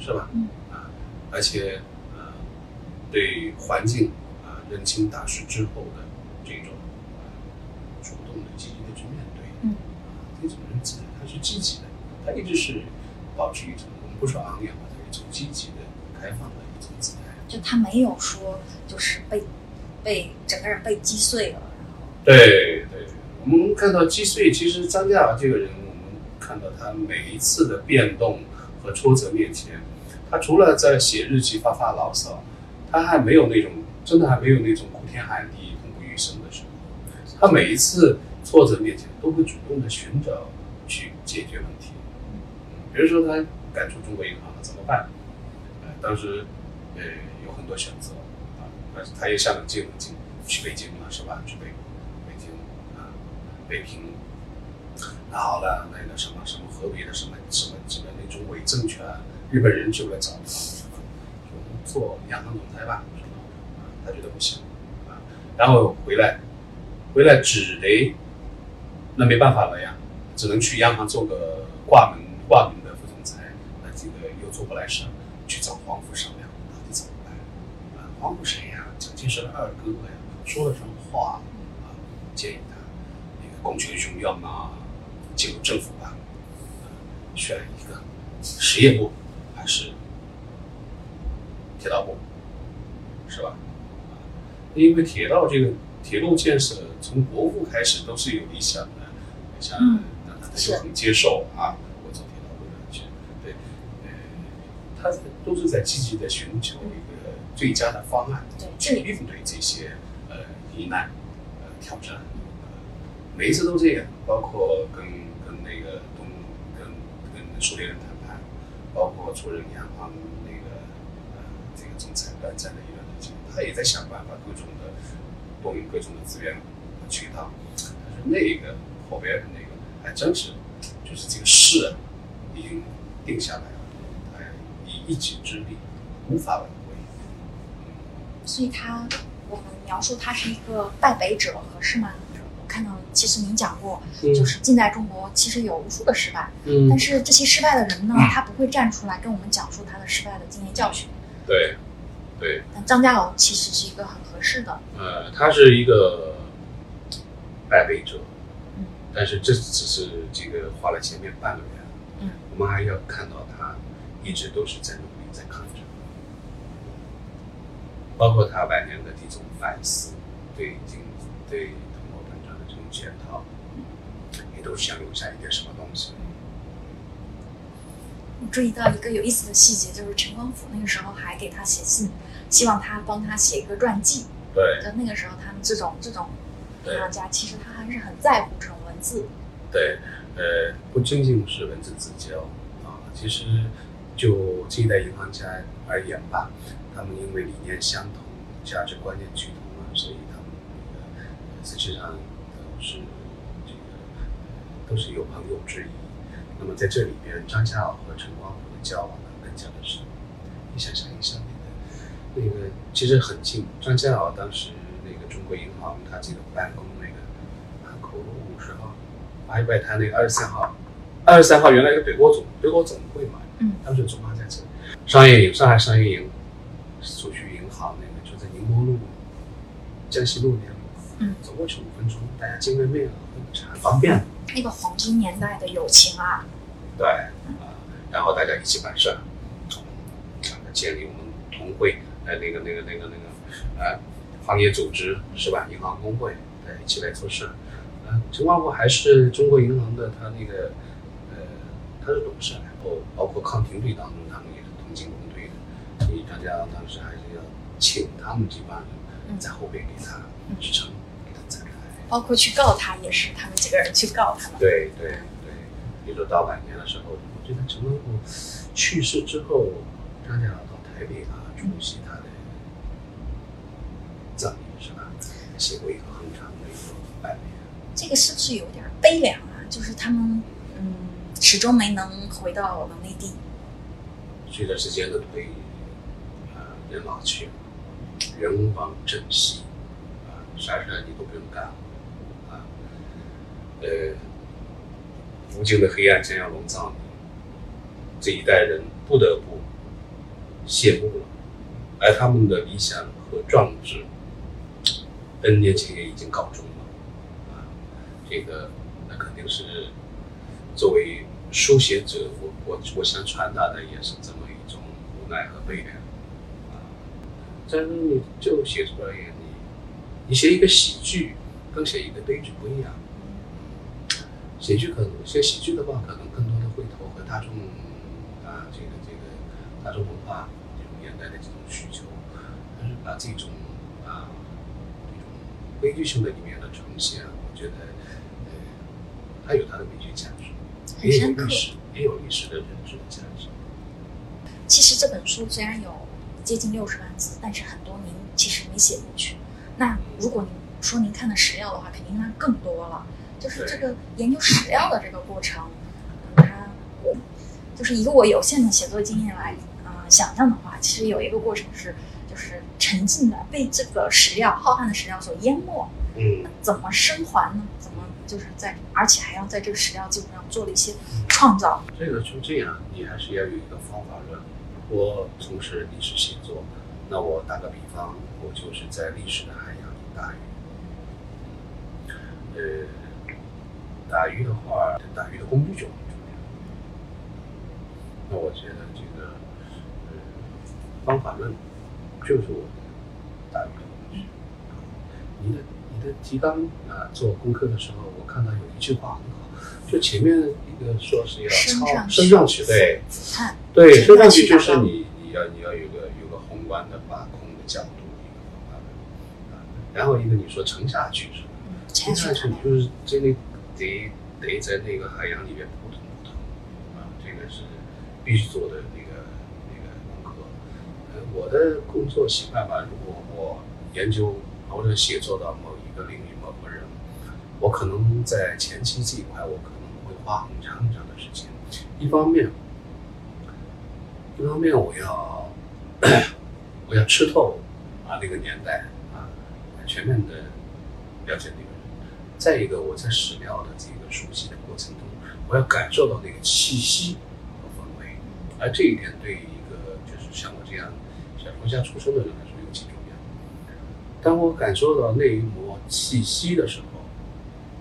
是吧？嗯啊，而且呃，对环境啊认清大势之后的这种啊主动的、积极的去面对，嗯啊，这种人自然他是积极的，他一直是保持一种我们不说昂扬吧，他一种积极的、开放的一种姿态。就他没有说就是被被整个人被击碎了，对对，我们看到击碎，其实张家这个人，我们看到他每一次的变动和挫折面前，他除了在写日记发发牢骚，他还没有那种真的还没有那种哭天喊地、痛不欲生的时候。他每一次挫折面前，都会主动的寻找去解决问题。比如说他赶出中国银行了，怎么办？呃，当时呃有很多选择啊，他也想冷静冷静，去北京了是吧？去北北京啊，北平，然后呢，那个什么什么河北的什么什么什么那种伪政权，日本人就来找他，说做央行总裁吧，他觉得不行啊，然后回来，回来只得，那没办法了呀，只能去央行做个挂门挂门的副总裁，那这个又做不来事，去找黄埔商量到底怎么办？啊，黄埔谁呀？蒋介石的二哥呀，说了什么话啊？建议他那个公权雄要么，进入政府吧，啊选一个实业部还是铁道部，是吧？啊，因为铁道这个铁路建设从国父开始都是有理想的，像嗯那他就很接受啊，我走铁道部对，呃，他都是在积极的寻求一个最佳的方案，对去应对这些呃疑难、呃挑战。呃每一次都这样，包括跟跟那个东跟跟苏联人谈判，包括出任央行那个呃这个总裁短暂的一段时间，他也在想办法各种的动用各种的资源和渠道。但是那个后边的那个还真是，就是这个事啊已经定下来了，他以一己之力无法挽回。所以他我们描述他是一个败北者合适吗？我看到其实您讲过，就是近代中国其实有无数的失败，嗯但是这些失败的人呢，他不会站出来跟我们讲述他的失败的经验教训。对对。但张家楼其实是一个很合适的，呃，他是一个败北者，嗯但是这只是这个花了前面半个月，嗯，我们还要看到他一直都是在努力在抗争，包括他晚年的这种反思，对经对通货膨胀的这种检讨，也都想留下一点什么东西。我注意到一个有意思的细节，就是陈光甫那个时候还给他写信，希望他帮他写一个传记。对就那个时候，他们这种这种对银行家，其实他还是很在乎这种文字。对，呃，不仅仅是文字之交啊，其实就这一代银行家而言吧，他们因为理念相同，价值观念趋同啊，所以他们呃实际上都是这个都是有朋友之谊。那么在这里边，张家傲和陈光甫的交往呢更加的深。你想象一下，那个那个其实很近，张家傲当时那个中国银行他这个办公那个汉口路五十号。八一外滩那个二十三号，二十三号原来有北国总北国总会嘛，嗯，当时总行在这里。商业银，上海商业银储蓄银行那个就在宁波路、江西路那里，嗯，走过去五分钟，大家见个面很方便。那个黄金年代的友情啊，对，啊，然后大家一起办事儿，建立我们同会，呃，那个那个那个那个，呃，行业组织是吧？银行工会，对，一起来做事儿。陈光国还是中国银行的，他那个，呃，他是董事，然后包括抗廷队当中，他们也是同进同退的。所以大家当时还是要请他们这帮人在后边给他支撑，给他展开。包括去告他也是他们几个人去告他。对对对，比如说到晚年的时候，我觉得陈文虎去世之后，张家到台北啊出席他的葬礼是吧？写过一个很长的一个版面。这个是不是有点悲凉啊？就是他们，嗯，始终没能回到了内地。随着时间的推移，啊，人老去，人亡政息，啊，啥事你都不用干了，啊，呃，无尽的黑暗将要笼罩你，这一代人不得不谢幕了，而他们的理想和壮志，N 年前也已经告终了。啊这个那肯定是作为书写者，我我我想传达的也是这么一种无奈和悲凉。但是你就写作而言，你你写一个喜剧，跟写一个悲剧不一样。喜剧可能写喜剧的话，可能更多的会投和大众啊，这个这个大众文化这种年代的这种需求，但是把这种啊这种悲剧性的一面的呈现，我觉得。它有它的美学价值，也有历史，也有历史的认知的价值。其实这本书虽然有接近六十万字，但是很多您其实没写进去。那如果您说您看的史料的话，肯定那更多了。就是这个研究史料的这个过程，它我就是以我有限的写作经验来啊想象的话，其实有一个过程是，就是沉浸的被这个史料浩瀚的史料所淹没。嗯，怎么生还呢？怎么就是在，而且还要在这个史料基础上做了一些创造。这个就这样，你还是要有一个方法论。我从事历史写作，那我打个比方，我就是在历史的海洋里打鱼。呃，打鱼的话，打鱼的工具就很重要。那我觉得这个呃方法论就是我打鱼的工具。你的你。的提纲啊，做功课的时候，我看到有一句话，就前面一个说是要抄升上去，对，对，升上去就是你你要你要有个有个宏观的把控的角度然后一个你说沉下去是吧？沉下去你就是这个得得在那个海洋里面扑腾扑腾啊，这个是必须做的那个那个功课。呃，我的工作习惯吧，如果我研究或者写作到某一个领域某个人，我可能在前期这一块，我可能花很长很长的时间。一方面，一方面我要 我要吃透啊那个年代啊，全面的了解那个人。再一个，我在史料的这个熟悉的过程中，我要感受到那个气息和氛围。而这一点对于一个就是像我这样小说家出生的人来说，尤其重要。当我感受到那一抹气息的时候，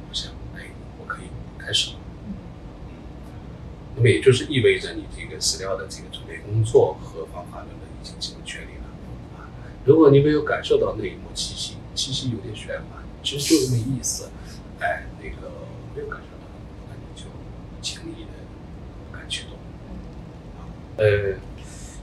我想，哎，我可以开始了。嗯，那么也就是意味着你这个史料的这个准备工作和方法论的已经基本确立了。啊，如果你没有感受到那一抹气息，气息有点玄幻，其实就那么意思。哎，那个没有感受到，那你就轻易的不敢去动。呃，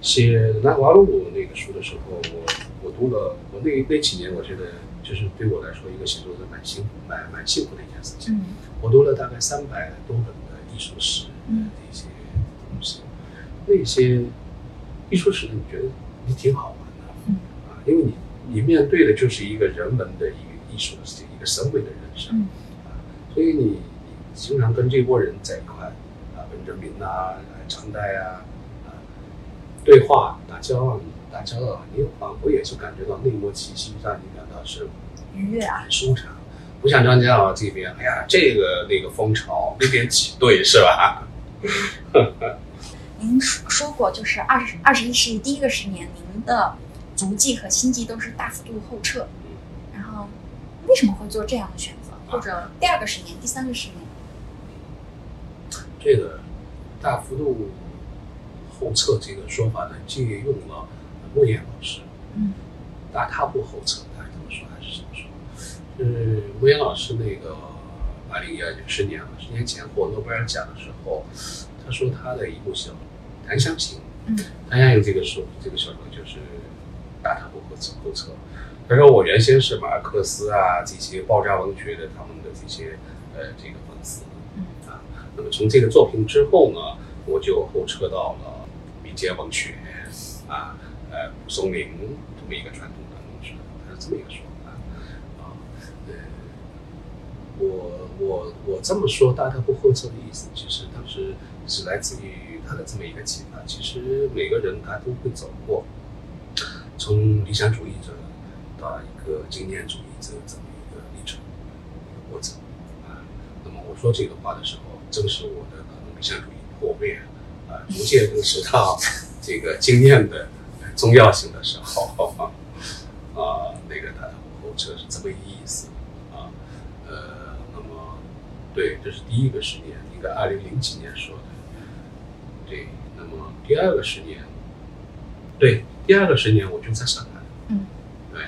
写《南华路》那个书的时候，我我读了，我那那几年，我觉得就是对我来说，一个写作者蛮辛苦蛮蛮幸福的一件事情。嗯我读了大概三百多本的艺术史的嗯一些东西，那些艺术史你觉得你挺好玩的，嗯啊，因为你你面对的就是一个人文的一个艺术的一个神秘的人生，嗯啊，所以你你经常跟这波人在一块，啊，文征明啊，张岱啊，啊，对话打交道，打交道，你仿佛也是感觉到那抹气息，让你感到是愉悦啊，很舒畅。不像张家傲这边，哎呀，这个那个风潮，那边挤兑是吧？您说说过，就是二十二十一世纪第一个十年，您的足迹和心迹都是大幅度后撤。然后，为什么会做这样的选择？或者第二个十年、第三个十年？这个大幅度后撤这个说法呢，借用了莫言老师嗯“大踏步后撤”，他是这么说还是怎么说？就是莫言老师那个二零一二年十年了，十年前获诺贝尔奖的时候，他说他的一部小《檀香刑》，嗯《檀香刑》这个书这个小说就是大踏步后撤后撤。他说我原先是马尔克斯啊这些爆炸文学的他们的这些呃这个粉丝，嗯。啊，那么从这个作品之后呢，我就后撤到了民间文学啊，呃，蒲松龄这么一个传统的文学，他是这么一个说法啊，呃，我我我这么说大踏步后撤的意思，其实当时是来自于他的这么一个启发。其实每个人他都会走过从理想主义者到一个经验主义者这么一个历程一个过程啊。那么我说这个话的时候，正是我的可能理想主义破灭啊，逐渐认识到这个经验的重要性的时候 啊，那个他的后撤是这么一个意思啊。呃，那么对，这是第一个十年，应该二零零几年说的。对，那么第二个十年，对，第二个十年我就在上海。嗯，对，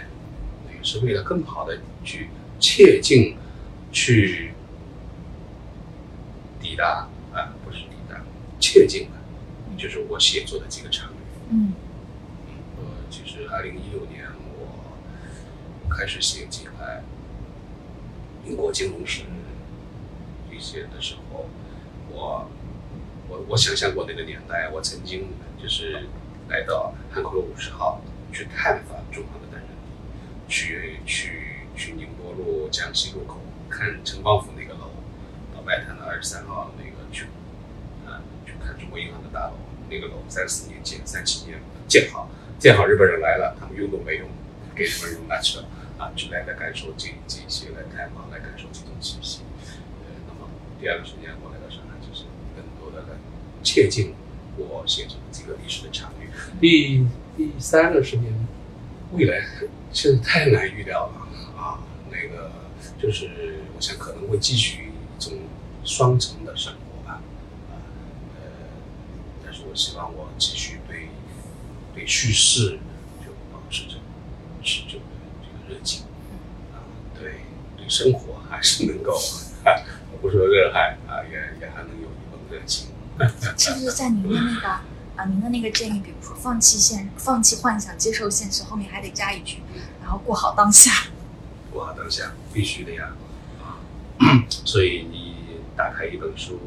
那个是为了更好的去切近，去抵达啊，不是抵达，切近了，就是我写作的这个场域。嗯呃，其实二零一六年我开始写进来英国金融史这些的时候，我我我想象过那个年代，我曾经就是来到汉口路五十号去探访中航的单人，去去去宁波路江西路口看城邦府那个楼，到外滩的二十三号那个去啊去看中国银行的大楼，那个楼三四年建，三七年建好，建好日本人来了，他们用都没用，给日本人用拿去了啊，只来来感受这这些来探访，来感受这种气息。第二个十年我来到上海，就是更多的来切近我写作这个历史的场域。第第三个十年，未来现在太难预料了啊，那个就是我想可能会继续一种双层的生活吧，呃，但是我希望我继续对对叙事就保持着持久的这个热情，啊，对对生活还是能够，啊、不说热爱啊，也也还能有一份热情。是不是在您的那个啊，您的那个建议，比如说放弃现，放弃幻想，接受现实，后面还得加一句，然后过好当下。过好当下，必须的呀！啊，所以你打开一本书，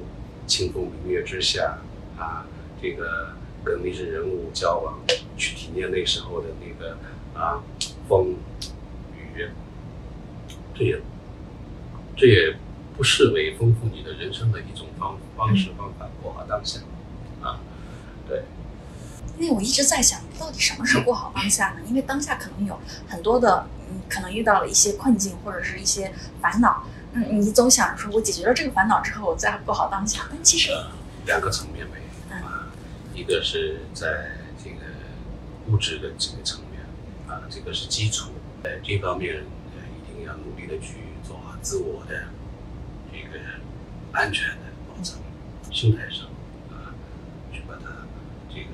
清风明月之下啊，这个跟历史人物交往，去体验那时候的那个啊风雨，这也这也不失为丰富你的人生的一种方方式方法，过好当下啊，对。因为我一直在想，到底什么是过好当下呢？因为当下可能有很多的，嗯，可能遇到了一些困境或者是一些烦恼，嗯，你总想着说我解决了这个烦恼之后，我再过好当下，但其实，两个层面呗，啊，一个是在这个物质的这个层面，啊，这个是基础，在这方面呃一定要努力的去做好自我的这个安全的保障，心态上啊，去把它这个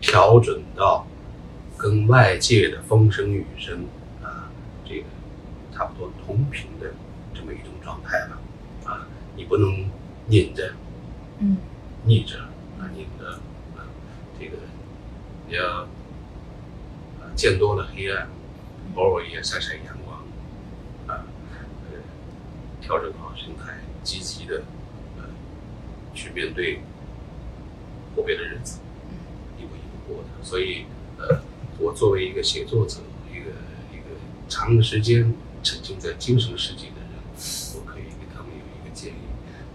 调整到跟外界的风声雨声啊，这个差不多同频的这么一种状态了，啊，你不能拧着。嗯逆着啊，拧着啊，这个要见多了黑暗，偶尔也晒晒阳光，啊，呃，调整好心态，积极的呃去面对后边的日子，一步一步过的。所以呃，我作为一个写作者，一个一个长时间沉浸在精神世界的人，我可以给他们有一个建议，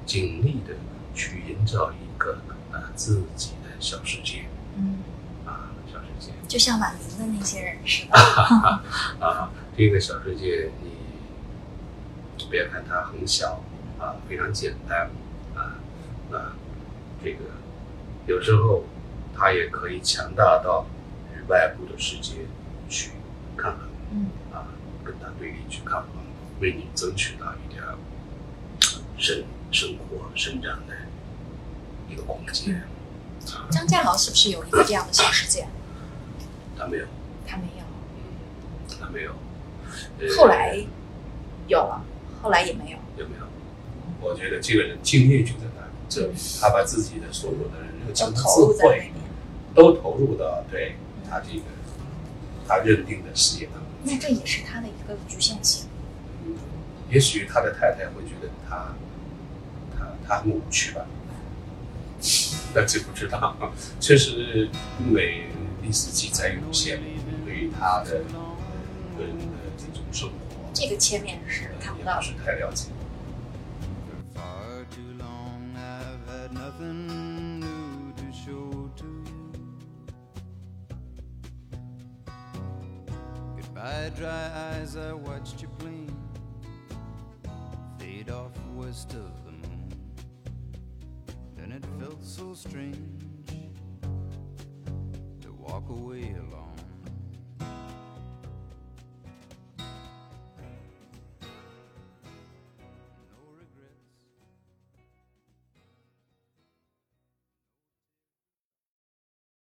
尽力的去营造一个呃自己的小世界嗯，啊，小世界。就像晚明的那些人似的。啊，这个小世界，你别看它很小啊，非常简单啊，那这个有时候他也可以强大到与外部的世界去抗衡嗯啊，跟他对立去抗衡，为你争取到一点儿生生活生长的一个空间啊，张家豪是不是有一个这样的小世界？他没有，他没有，他没有，呃后来有了，后来也没有。有没有？我觉得这个人敬业就在哪里？这里，他把自己的所有的热都情、智慧。都投入到对他这个他认定的事业当中。那这也是他的一个局限性。嗯，也许他的太太会觉得他他他很无趣吧，那就不知道。确实，因为历史记载有限，对于他的个人的这种生活，这个切面是看不到是。太了解。Nothing new to show to you. Goodbye, dry eyes, I watched you blink. Fade off west of the moon. Then it felt so strange to walk away alone.